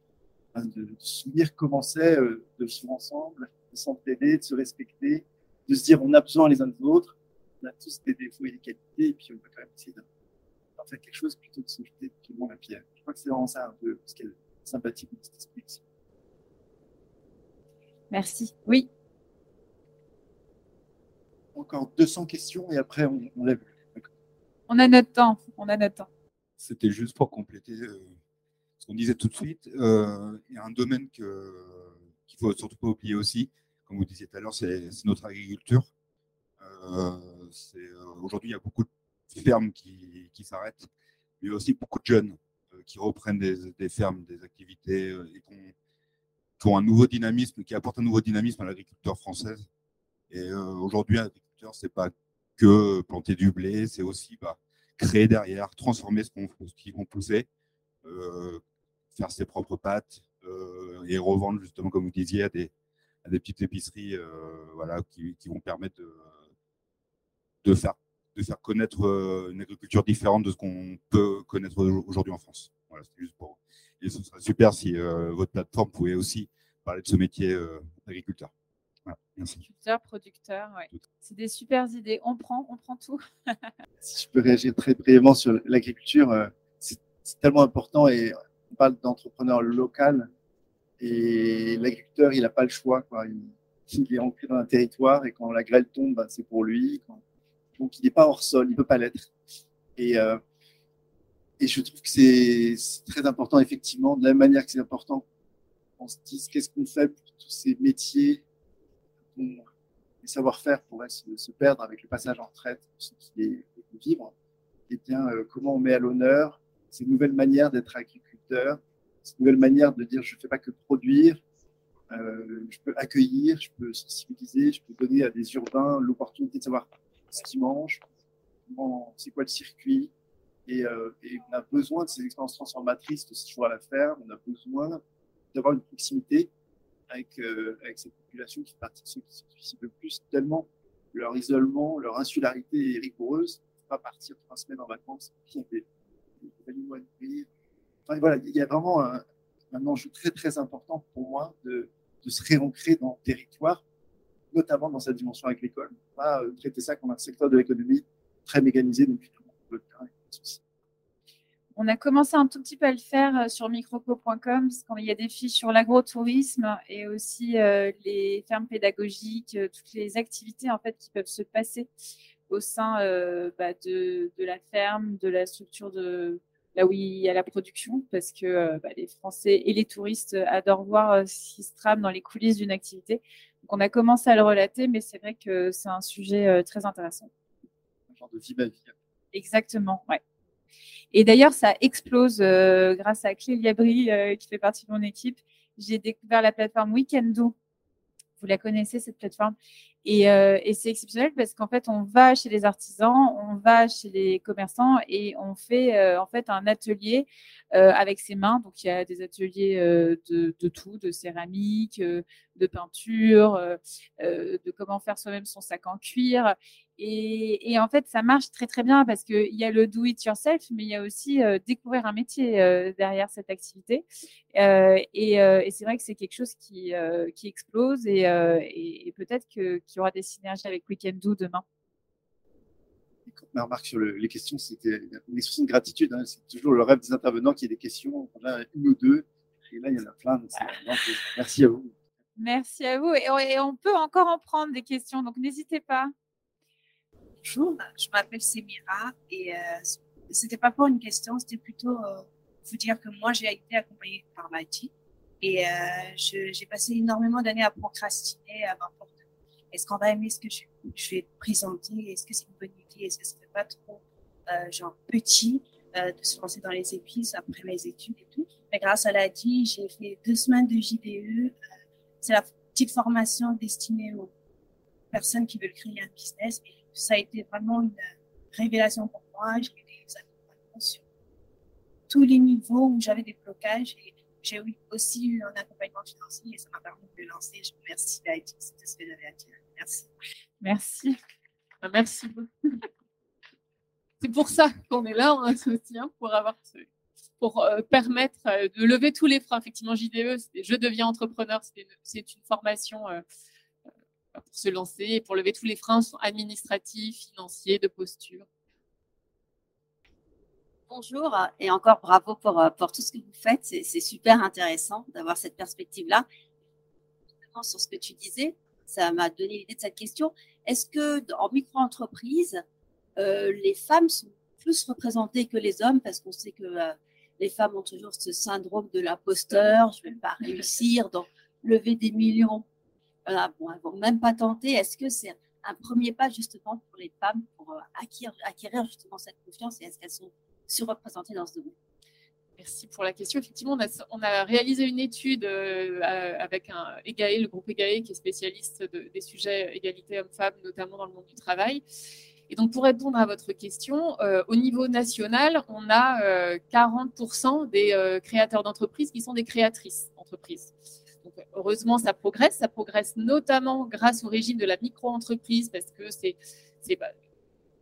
de, de se souvenir comment c'est euh, de vivre ensemble, de s'entraider, de se respecter, de se dire on a besoin les uns des autres, on a tous des défauts et des qualités et puis on va quand même essayer d'en faire quelque chose plutôt que de se jeter tout le monde à pierre. Je crois que c'est vraiment ça un peu ce qui est sympathique de cet esprit. Merci. Oui, encore 200 questions et après on, on lève. On a notre temps. On a notre temps. C'était juste pour compléter euh, ce qu'on disait tout de suite. Euh, il y a un domaine qu'il ne faut surtout pas oublier aussi, comme vous disiez tout à l'heure, c'est notre agriculture. Euh, aujourd'hui, il y a beaucoup de fermes qui, s'arrêtent, mais aussi beaucoup de jeunes qui reprennent des, fermes, des activités et qui ont, un nouveau dynamisme, qui apportent un nouveau dynamisme à l'agriculture française. Et aujourd'hui, c'est pas que planter du blé, c'est aussi bah, créer derrière, transformer ce qu'ils vont pousser, euh, faire ses propres pâtes euh, et revendre justement, comme vous disiez, à des, des petites épiceries euh, voilà, qui, vont permettre de, faire, de faire connaître une agriculture différente de ce qu'on peut connaître aujourd'hui en France. Voilà, juste pour. Et ce serait super si votre plateforme pouvait aussi parler de ce métier d'agriculteur. Producteur, producteur, C'est des super idées. On prend, on prend tout. [laughs] si je peux réagir très brièvement sur l'agriculture, euh, c'est tellement important et on parle d'entrepreneur local et l'agriculteur, il n'a pas le choix. Quoi. Il, il, est ancré dans un territoire et quand la grêle tombe, bah, c'est pour lui. Donc, il n'est pas hors sol, il ne peut pas l'être. Et, euh, et je trouve que c'est très important, effectivement, de la même manière que c'est important on se dise qu'est-ce qu'on fait pour tous ces métiers les savoir-faire pourraient se, perdre avec le passage en retraite, ce qui est vivre. Et eh bien, euh, comment on met à l'honneur ces nouvelles manières d'être agriculteur, ces nouvelles manières de dire je ne fais pas que produire, euh, je peux accueillir, je peux sensibiliser, je peux donner à des urbains l'opportunité de savoir ce qu'ils mangent, c'est quoi le circuit. Et, euh, et, on a besoin de ces expériences transformatrices de ce jour à la ferme, on a besoin d'avoir une proximité avec, euh, avec cette population qui ceux qui se suicident le plus, tellement leur isolement, leur insularité est rigoureuse. Pas partir trois semaines en vacances, a des, animaux à nourrir. Enfin, voilà, il y a vraiment un, enjeu très très important pour moi de, se réancrer dans le territoire, notamment dans cette dimension agricole. Pas euh, traiter ça comme un secteur de l'économie très mécanisé depuis tout le monde. On a commencé un tout petit peu à le faire euh, sur microco.com parce qu'il y a des fiches sur l'agrotourisme et aussi euh, les fermes pédagogiques, euh, toutes les activités en fait qui peuvent se passer au sein bah, de, la ferme, de la structure de là où il y a la production, parce que bah, les Français et les touristes adorent voir ce qui se trame dans les coulisses d'une activité. Donc on a commencé à le relater, mais c'est vrai que c'est un sujet très intéressant. Un genre de vie vie. Exactement, ouais. Et d'ailleurs, ça explose euh, grâce à Clélia Brie, euh, qui fait partie de mon équipe. J'ai découvert la plateforme Weekendo. Vous la connaissez, cette plateforme. Et, euh, et c'est exceptionnel parce qu'en fait, on va chez les artisans, on va chez les commerçants et on fait en fait un atelier avec ses mains. Donc, il y a des ateliers de, tout, de céramique, de peinture, de comment faire soi-même son sac en cuir. Et, en fait, ça marche très très bien parce qu'il y a le do it yourself, mais il y a aussi euh, découvrir un métier euh, derrière cette activité. Euh, et, c'est vrai que c'est quelque chose qui, qui explose et, peut-être qu'il y aura des synergies avec Weekend Do demain. Ma remarque sur les questions, c'était une expression de gratitude. Hein. c'est toujours le rêve des intervenants qu'il y ait des questions. On a une ou deux, et là, il y en a plein. merci à vous. Merci à vous. Et on peut encore en prendre des questions, donc n'hésitez pas. Bonjour, je m'appelle Semira et euh, c'était pas pour une question, c'était plutôt euh, vous dire que moi j'ai été accompagnée par l'IT et euh, j'ai passé énormément d'années à procrastiner, à m'importer. Est-ce qu'on va aimer ce que je, vais présenter Est-ce que c'est une bonne idée Est-ce que ce serait pas trop euh, genre petit euh, de se lancer dans les épices après mes études et tout Mais grâce à l'IT, j'ai fait deux semaines de JDE. Euh, c'est la petite formation destinée aux personnes qui veulent créer un business. Ça a été vraiment une révélation pour moi. J'ai eu des accompagnements sur tous les niveaux où j'avais des blocages et j'ai aussi eu un accompagnement financier et ça m'a permis de me lancer. Je remercie Haïti, c'était ce que j'avais à dire. Merci. Merci. Ah, merci beaucoup. C'est pour ça qu'on est là, on soutien pour avoir pour euh, permettre euh, de lever tous les freins. Effectivement, JDE, je deviens entrepreneur, c'est une, formation euh, pour se lancer et pour lever tous les freins administratifs, financiers, de posture. Bonjour et encore bravo pour, euh, pour tout ce que vous faites. C'est super intéressant d'avoir cette perspective-là. Sur ce que tu disais, ça m'a donné l'idée de cette question. Est-ce que en micro-entreprise, euh, les femmes sont plus représentées que les hommes? Parce qu'on sait que euh, les femmes ont toujours ce syndrome de l'imposteur, je ne vais pas réussir, donc lever des millions bon, elles vont même pas tenter. Est-ce que c'est un premier pas justement pour les femmes pour euh, acquérir, justement cette confiance et est-ce qu'elles sont surreprésentées dans ce domaine? Merci pour la question. Effectivement, on a, réalisé une étude euh, avec un EGAE, le groupe EGAE, qui est spécialiste des sujets égalité hommes-femmes, notamment dans le monde du travail. Et donc, pour répondre à votre question, euh, au niveau national, on a 40% des créateurs d'entreprises qui sont des créatrices d'entreprises heureusement, ça progresse. Ça progresse notamment grâce au régime de la micro-entreprise parce que c'est,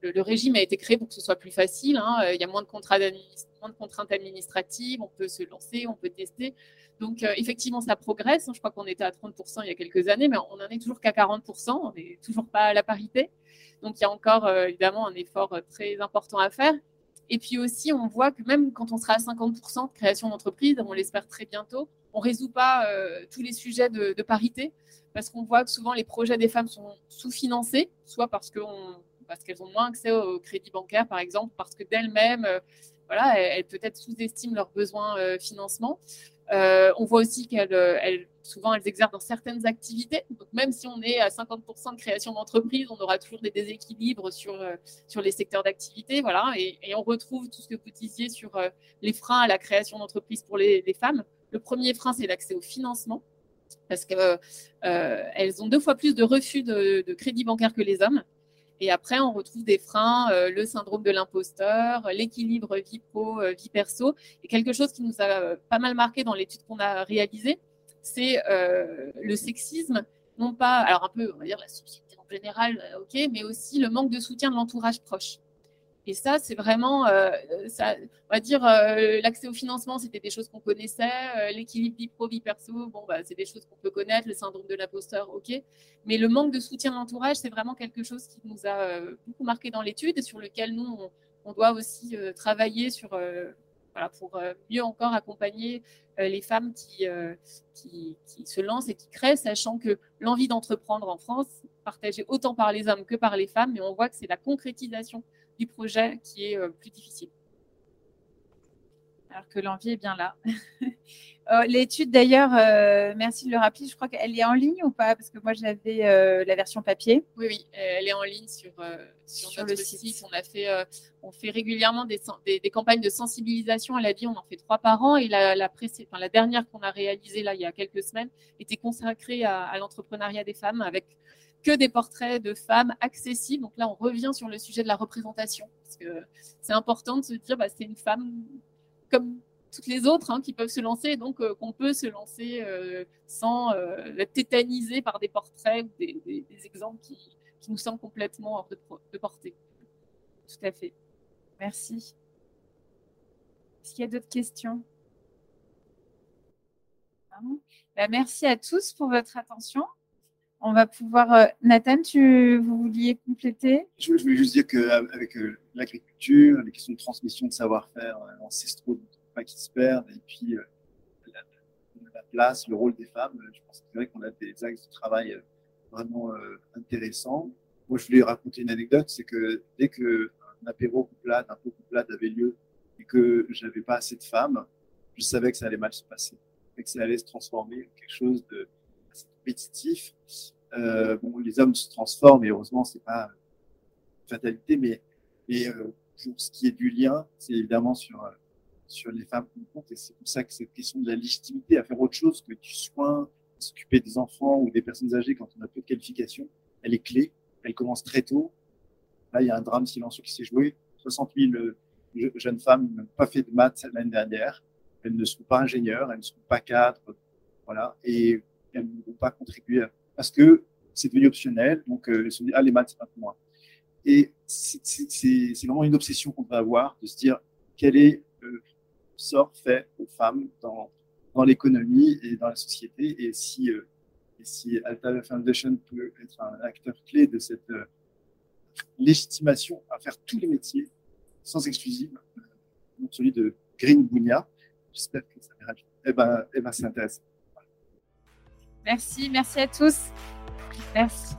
le, régime a été créé pour que ce soit plus facile. Hein. Il y a moins de, contraintes administratives, on peut se lancer, on peut tester. Donc, euh, effectivement, ça progresse. Je crois qu'on était à 30% il y a quelques années, mais on n'en est toujours qu'à 40%. On n'est toujours pas à la parité. Donc, il y a encore euh, évidemment un effort euh, très important à faire. Et puis aussi, on voit que même quand on sera à 50% de création d'entreprise, on l'espère très bientôt, on ne résout pas euh, tous les sujets de, parité parce qu'on voit que souvent les projets des femmes sont sous-financés, soit parce qu'elles ont moins accès au crédit bancaire, par exemple, parce que d'elles-mêmes, euh, voilà, elles, peut-être sous-estiment leurs besoins de financement. on voit aussi qu'elles souvent elles exercent dans certaines activités. Donc même si on est à 50% de création d'entreprise, on aura toujours des déséquilibres sur, euh, les secteurs d'activité. Voilà, et, on retrouve tout ce que vous disiez sur euh, les freins à la création d'entreprise pour les, femmes. Le premier frein, c'est l'accès au financement, parce qu'elles euh, ont deux fois plus de refus de, crédit bancaire que les hommes. Et après, on retrouve des freins, le syndrome de l'imposteur, l'équilibre vie pro, vie perso. Et quelque chose qui nous a pas mal marqué dans l'étude qu'on a réalisée, c'est euh, le sexisme, non pas, alors un peu, on va dire la société en général, euh, ok, mais aussi le manque de soutien de l'entourage proche. Et ça, c'est vraiment, euh, on va dire, l'accès au financement, c'était des choses qu'on connaissait, l'équilibre vie pro, vie perso, bon, bah, c'est des choses qu'on peut connaître, le syndrome de l'imposteur, ok. Mais le manque de soutien de l'entourage, c'est vraiment quelque chose qui nous a beaucoup marqué dans l'étude et sur lequel nous, on, doit aussi travailler pour euh, mieux encore accompagner euh, les femmes euh, qui, qui, se lancent et qui créent, sachant que l'envie d'entreprendre en France, partagée autant par les hommes que par les femmes, mais on voit que c'est la concrétisation du projet qui est plus difficile. Alors que l'envie est bien là. Oh, [laughs] l'étude, d'ailleurs, euh, merci de le rappeler, je crois qu'elle est en ligne ou pas? Parce que moi, j'avais euh, la version papier. Oui, oui, elle est en ligne sur, euh, sur, notre le site. On, a fait, on fait régulièrement des, des, campagnes de sensibilisation à la vie. On en fait trois par an. Et la, la, enfin, la dernière qu'on a réalisée là, il y a quelques semaines était consacrée à, l'entrepreneuriat des femmes avec que des portraits de femmes accessibles. Donc là, on revient sur le sujet de la représentation. Parce que c'est important de se dire, bah, c'est une femme comme toutes les autres hein, qui peuvent se lancer, donc euh, qu'on peut se lancer euh, sans euh, être tétanisé par des portraits ou des, exemples qui, nous semblent complètement hors de, portée. Tout à fait. Merci. Est-ce qu'il y a d'autres questions? Bah, Merci à tous pour votre attention. On va pouvoir. Nathan, tu, vous vouliez compléter? Je, voulais juste dire qu'avec l'agriculture, les questions de transmission de savoir-faire ancestraux pas qu'ils se perdent. Et puis, euh, la, place, le rôle des femmes, je pense que c'est vrai qu'on a des axes de travail euh, vraiment euh, intéressants. Moi, je voulais raconter une anecdote, c'est que dès que un apéro couplade, un pot couplade avait lieu et que j'avais pas assez de femmes, je savais que ça allait mal se passer, et que ça allait se transformer en quelque chose de assez compétitif. Euh, bon, les hommes se transforment et heureusement, c'est pas une fatalité, mais et, euh, pour ce qui est du lien, c'est évidemment sur sur les femmes qui comptent. Et c'est pour ça que cette question de la légitimité à faire autre chose que du soin, s'occuper des enfants ou des personnes âgées quand on a peu de qualifications, elle est clé. Elle commence très tôt. Là, il y a un drame silencieux qui s'est joué. 60 000 euh, jeunes femmes n'ont pas fait de maths l'année dernière. Elles ne sont pas ingénieures, elles ne sont pas cadres. Voilà. Et elles ne vont pas contribuer parce que c'est devenu optionnel. Donc, euh, elles disent, ah, les maths, c'est pas pour moi. Et c'est vraiment une obsession qu'on va avoir de se dire quel est euh, sort fait aux femmes dans, dans l'économie et dans la société? Et si, euh, et si Alta Foundation peut être un acteur clé de cette euh, légitimation à faire tous les métiers sans exclusive, euh, celui de Green Bounia, j'espère que ça ira. Eh ben, eh ben c'est intéressant. Merci, merci à tous. Merci.